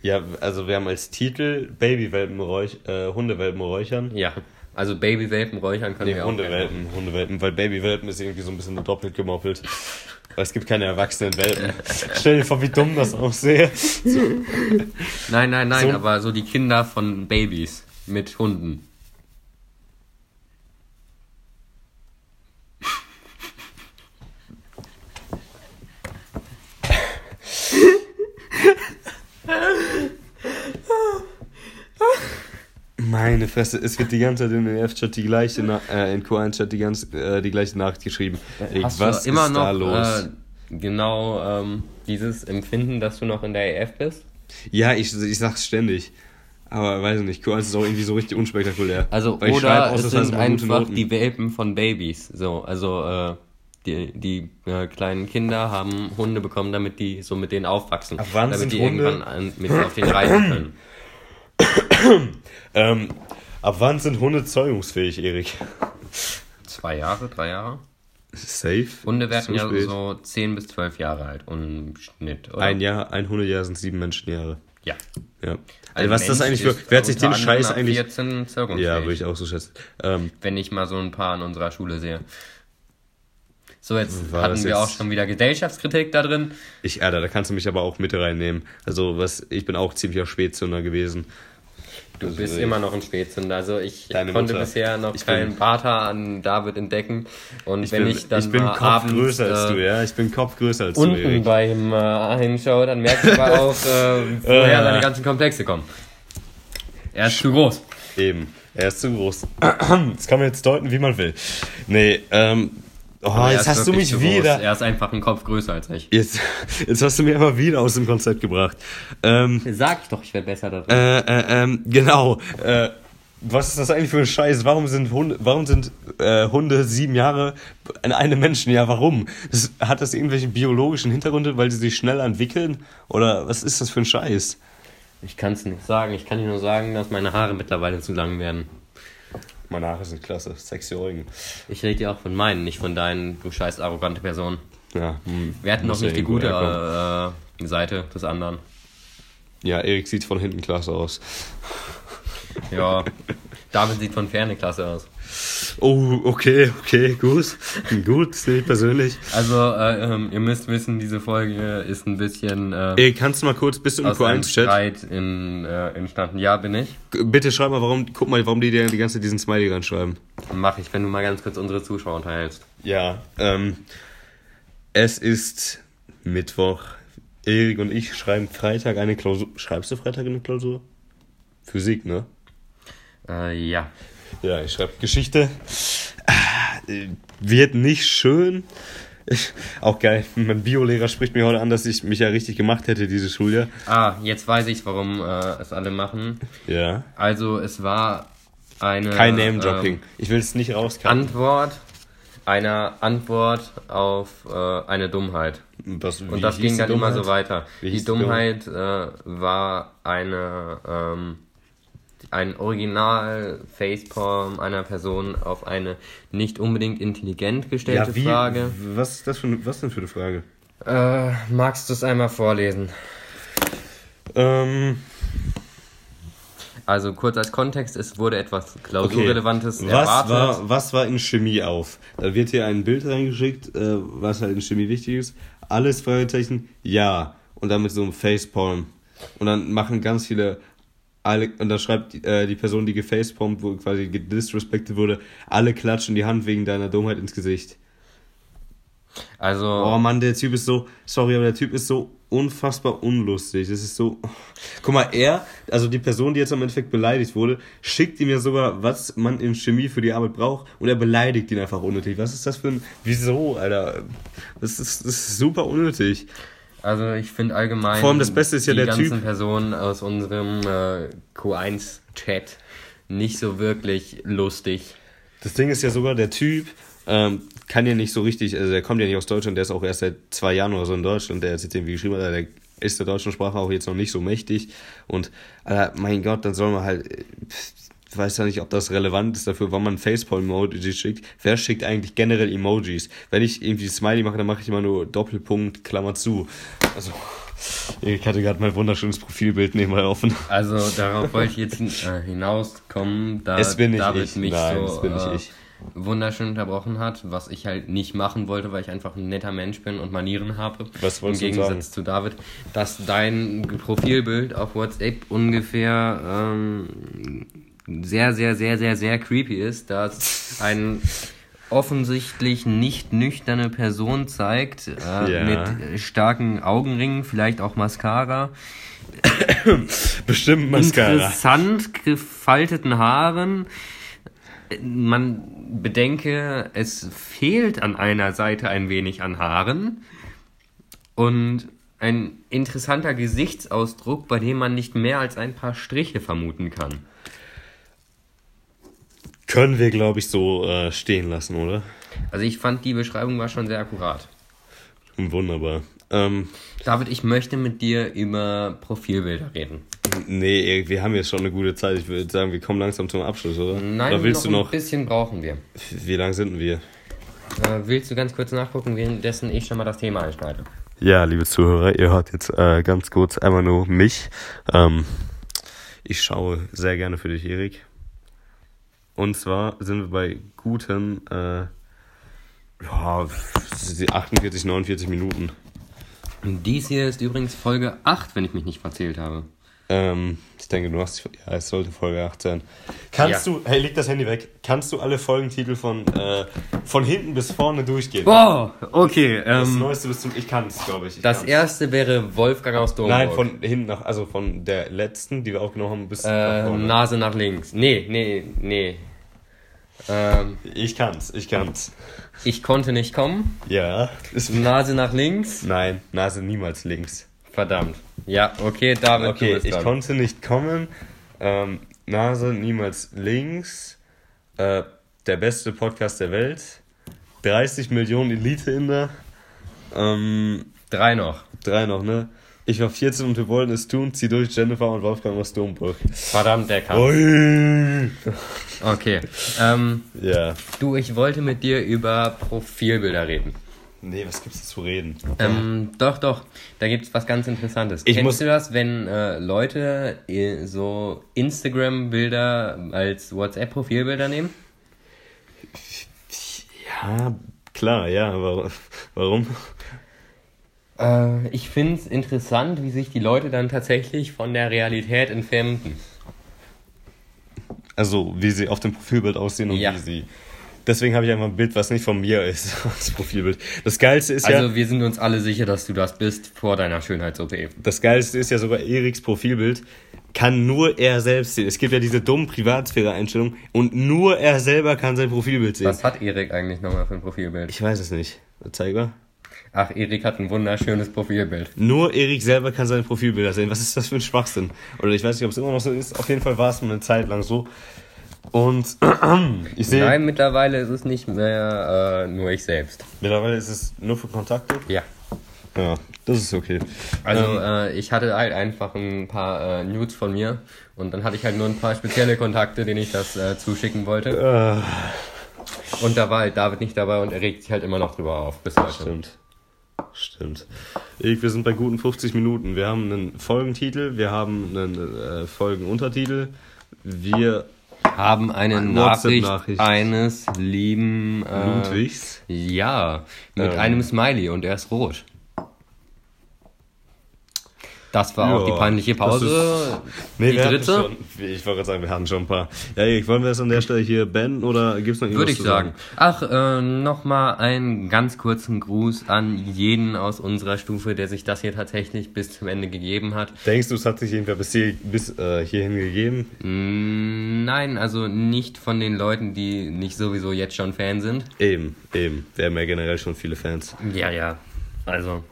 Ja, also wir haben als Titel Babywelpen räuch, äh, Hundewelpen räuchern. Ja. Also Babywelpen räuchern können Nee, wir auch. Hundewelpen, Hundewelpen, weil Babywelpen ist irgendwie so ein bisschen doppelt gemoppelt. Weil es gibt keine erwachsenen Welpen. Stell dir vor, wie dumm das aussehe. Nein, nein, nein, So- aber so die Kinder von Babys mit Hunden. Meine Fresse, es wird die ganze Zeit in den F-Chat die gleiche, Na äh, in Q1-Chat die, äh, die gleiche Nachricht geschrieben. Ey, Hast was ist noch da los? Äh, genau ähm, dieses Empfinden, dass du noch in der EF bist? Ja, ich, ich sag's ständig. Aber weiß ich nicht, Q1 ist auch irgendwie so richtig unspektakulär. Also Weil oder schreib es sind einfach die Welpen von Babys. So, also äh, die, die äh, kleinen Kinder haben Hunde bekommen, damit die so mit denen aufwachsen. Ab wann damit sind die Hunde- irgendwann an, mit auf den reisen können. Ähm, ab wann sind Hunde zeugungsfähig, Erik? Zwei Jahre, drei Jahre? Safe? Hunde werden ja spät. so 10 bis 12 Jahre alt im Schnitt, oder? Ein Jahr, ein Hundejahr sind sieben Menschenjahre. ja. Ja. Also was ist das eigentlich für. Wer hat sich den Scheiß eigentlich. 14 zeugungsfähig, Ja, würde ich auch so schätzen. Ähm, wenn ich mal so ein paar in unserer Schule sehe. So, jetzt hatten wir jetzt- auch schon wieder Gesellschaftskritik da drin. ich, Alter, da kannst du mich aber auch mit reinnehmen. Also, was, ich bin auch ziemlicher Spätzünder gewesen. Du Also, bist immer noch ein Spätzünder. Also ich Deine konnte Mutter. bisher noch Ich keinen Pater an David entdecken. Und Ich wenn bin, ich dann ich bin mal Kopf abends, größer als äh, du, ja? Ich bin Kopf größer als du, unten beim äh, hinschaue, dann merke ich aber auch, äh, woher Äh. seine ganzen Komplexe kommen. Er ist zu groß. Eben. Er ist zu groß. Das kann man jetzt deuten, wie man will. Nee, ähm. Oh, er jetzt ist hast du mich groß. wieder. Er ist einfach ein Kopf größer als ich. Jetzt, jetzt hast du mich immer wieder aus dem Konzept gebracht. Ähm, Sag ich doch, ich werde besser da drin. äh, äh, ähm, genau. Äh, was ist das eigentlich für ein Scheiß? Warum sind Hunde, warum sind äh, Hunde sieben Jahre in einem Menschen? Ja, warum? Das, hat das irgendwelche biologischen Hintergründe, weil sie sich schneller entwickeln? Oder was ist das für ein Scheiß? Ich kann es nicht sagen. Ich kann dir nur sagen, dass meine Haare mittlerweile zu lang werden. Meine Haare sind klasse, Augen. Ich rede dir auch von meinen, nicht von deinen, du scheiß arrogante Person. Ja, hm, Wir hatten noch nicht die gute äh, Seite des anderen. Ja, Erik sieht von hinten klasse aus. Ja, David sieht von ferne klasse aus. Oh, okay, okay, gut. gut, sehe ich persönlich. Also, äh, ähm, ihr müsst wissen, diese Folge ist ein bisschen äh, Ey, kannst du mal kurz, bist du im aus einem Q1-Chat? Streit in, äh, entstanden. Ja, bin ich. Bitte schreib mal, warum, guck mal, warum die dir die ganze Zeit diesen Smiley reinschreiben. Mach ich, wenn du mal ganz kurz unsere Zuschauer unterhältst. Ja, ähm, es ist Mittwoch. Erik und ich schreiben Freitag eine Klausur. Schreibst du Freitag eine Klausur? Physik, ne? Äh, ja. Ja, ich schreibe Geschichte. Wird nicht schön. Ich, auch geil. Mein Biolehrer spricht mir heute an, dass ich mich ja richtig gemacht hätte, dieses Schuljahr. Ah, jetzt weiß ich, warum äh, es alle machen. Ja. Also, es war eine Kein Name-Dropping. ähm, ich will es nicht rauskauen. Antwort einer Antwort auf äh, eine Dummheit. Was, Und das ging dann immer Dummheit? so weiter. Die Dummheit äh, war eine ähm, ein Original Facepalm einer Person auf eine nicht unbedingt intelligent gestellte Ja, wie, Frage. Was ist das für eine, was denn für eine Frage? Äh, magst du es einmal vorlesen? Ähm, Also kurz als Kontext, es wurde etwas okay. Klausurrelevantes was erwartet. war, was war in Chemie auf? Da wird hier ein Bild reingeschickt, äh, was halt in Chemie wichtig ist. Alles Fragezeichen, ja. Und dann mit so einem Facepalm. Und dann machen ganz viele alle, und dann schreibt äh, die Person, die gefacepalmt wurde, quasi gedisrespected wurde, alle klatschen die Hand wegen deiner Dummheit ins Gesicht. Also Oh Mann, der Typ ist so, sorry, aber der Typ ist so unfassbar unlustig. Das ist so. Guck mal, er, also die Person, die jetzt im Endeffekt beleidigt wurde, schickt ihm ja sogar, was man in Chemie für die Arbeit braucht und er beleidigt ihn einfach unnötig. Was ist das für ein. Wieso, Alter? Das ist, das ist super unnötig. Also ich finde allgemein Vor allem das Beste ist ja die der ganzen Typ- Personen aus unserem äh, Q1-Chat nicht so wirklich lustig. Das Ding ist ja sogar, der Typ ähm, kann ja nicht so richtig, also der kommt ja nicht aus Deutschland, der ist auch erst seit zwei Jahren oder so in Deutschland, der jetzt irgendwie geschrieben hat, der ist der deutschen Sprache auch jetzt noch nicht so mächtig. Und Alter, mein Gott, dann soll man halt, äh, ich weiß ja nicht, ob das relevant ist dafür, wann man Facepalm-Emoji schickt. Wer schickt eigentlich generell Emojis? Wenn ich irgendwie Smiley mache, dann mache ich immer nur Doppelpunkt, Klammer zu. Also, ich hatte gerade mein wunderschönes Profilbild nebenbei offen. Also darauf wollte ich jetzt äh, hinauskommen, da Es bin nicht David ich. mich Nein, so bin äh, ich. wunderschön unterbrochen hat, was ich halt nicht machen wollte, weil ich einfach ein netter Mensch bin und Manieren habe. Was Im wolltest du Gegensatz sagen? zu David, dass dein Profilbild auf WhatsApp ungefähr ähm, sehr, sehr, sehr, sehr, sehr creepy ist, dass ein offensichtlich nicht nüchterne Person zeigt, äh, Ja. mit starken Augenringen, vielleicht auch Mascara, Bestimmt Mascara. interessant gefalteten Haaren. Man bedenke, es fehlt an einer Seite ein wenig an Haaren und ein interessanter Gesichtsausdruck, bei dem man nicht mehr als ein paar Striche vermuten kann. Können wir, glaube ich, so äh, stehen lassen, oder? Also ich fand die Beschreibung war schon sehr akkurat. Wunderbar. Ähm, David, ich möchte mit dir über Profilbilder reden. nee, wir haben jetzt schon eine gute Zeit. Ich würde sagen, wir kommen langsam zum Abschluss, oder? Nein, oder willst noch du ein noch? bisschen brauchen wir. Wie lang sind wir? Äh, willst du ganz kurz nachgucken, währenddessen ich schon mal das Thema einschneide? Ja, liebe Zuhörer, ihr hört jetzt äh, ganz kurz einmal nur mich. Ähm, ich schaue sehr gerne für dich, Erik. Und zwar sind wir bei guten äh, ja, 48, 49 Minuten. Dies hier ist übrigens Folge 8, wenn ich mich nicht verzählt habe. Ähm, ich denke, du hast. Ja, es sollte Folge 8 sein. Kannst Ja. du. Hey, leg das Handy weg. Kannst du alle Folgentitel von, äh, von hinten bis vorne durchgehen? Boah, okay. Das Ähm, Neueste bis zum. Ich kann es, glaube ich. ich das kann's. erste wäre Wolfgang aus Domburg. Nein, von hinten nach. Also von der letzten, die wir aufgenommen haben, bis nach äh, vorne. Nase nach links. Nee, nee, nee. Ähm, Ich kann's, ich kann's. ich konnte nicht kommen. Ja. Ist, Nase nach links. nein, Nase niemals links. Verdammt. Ja, okay, David, Okay, du bist ich dran. konnte nicht kommen. Ähm, Nase niemals links. Äh, der beste Podcast der Welt. 30 Millionen Elite-Inder. Ähm, Drei noch. drei noch, ne? Ich war 14 und wir wollten es tun. Zieh durch Jennifer und Wolfgang aus Domburg. Verdammt, der kam. Ui. Okay. Ähm, Ja. du, ich wollte mit dir über Profilbilder reden. Nee, was gibt's zu reden? Ähm, doch, doch. Da gibt's was ganz Interessantes. Ich Kennst muss- du das, wenn äh, Leute äh, so Instagram-Bilder als WhatsApp-Profilbilder nehmen? Ja, klar, ja, aber warum? Äh, ich find's interessant, wie sich die Leute dann tatsächlich von der Realität entfremden. Also, wie sie auf dem Profilbild aussehen und Ja. wie sie. Deswegen habe ich einfach ein Bild, was nicht von mir ist, das Profilbild. Das Geilste ist ja, Also wir sind uns alle sicher, dass du das bist vor deiner Schönheits-OP. das Geilste ist ja sogar Eriks Profilbild kann nur er selbst sehen. Es gibt ja diese dummen Privatsphäre-Einstellungen und nur er selber kann sein Profilbild sehen. Was hat Erik eigentlich nochmal für ein Profilbild? Ich weiß es nicht. Zeig mal. Ach, Erik hat ein wunderschönes Profilbild. Nur Erik selber kann seine Profilbilder sehen. Was ist das für ein Schwachsinn? Oder ich weiß nicht, ob es immer noch so ist. Auf jeden Fall war es mal eine Zeit lang so. Und ich sehe, Nein, mittlerweile ist es nicht mehr äh, nur ich selbst. mittlerweile ist es nur für Kontakte. Ja. Ja, das ist okay. Also Ähm, äh, ich hatte halt einfach ein paar äh, Nudes von mir und dann hatte ich halt nur ein paar spezielle Kontakte, denen ich das äh, zuschicken wollte. äh, Und da war halt David nicht dabei und er regt sich halt immer noch drüber auf, bis heute. Stimmt. Stimmt. Ich, wir sind bei guten 50 Minuten. Wir haben einen Folgentitel, wir haben einen äh, Folgenuntertitel. Wir Haben eine Eine Nachricht, WhatsApp-Nachricht. eines lieben äh, Ludwigs. Ja, mit Ähm. einem Smiley und er ist rot. Das war auch Ja, die peinliche Pause. Nee, die dritte, schon, ich wollte gerade sagen, wir hatten schon ein paar. Ja, Erik, wollen wir es an der Stelle hier beenden oder gibt es noch irgendwas würde ich zu sagen. Ach, äh, nochmal einen ganz kurzen Gruß an jeden aus unserer Stufe, der sich das hier tatsächlich bis zum Ende gegeben hat. Denkst du, es hat sich irgendwer bis, hier, bis äh, hierhin gegeben? Mm, Nein, also nicht von den Leuten, die nicht sowieso jetzt schon Fan sind. Eben, eben. Wir haben ja generell schon viele Fans. Ja, ja. Also,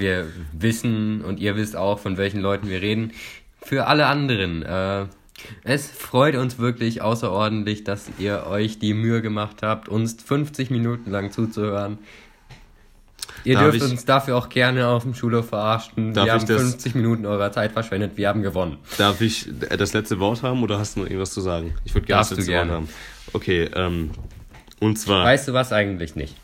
wir wissen und ihr wisst auch, von welchen Leuten wir reden. Für alle anderen, äh, es freut uns wirklich außerordentlich, dass ihr euch die Mühe gemacht habt, uns 50 Minuten lang zuzuhören. Ihr Darf dürft ich- uns dafür auch gerne auf dem Schulhof verarschen. Wir haben das- 50 Minuten eurer Zeit verschwendet, wir haben gewonnen. Darf ich das letzte Wort haben oder hast du noch irgendwas zu sagen? Ich würde gerne das letzte. Wort haben. Okay, ähm, und zwar. Weißt du was eigentlich nicht?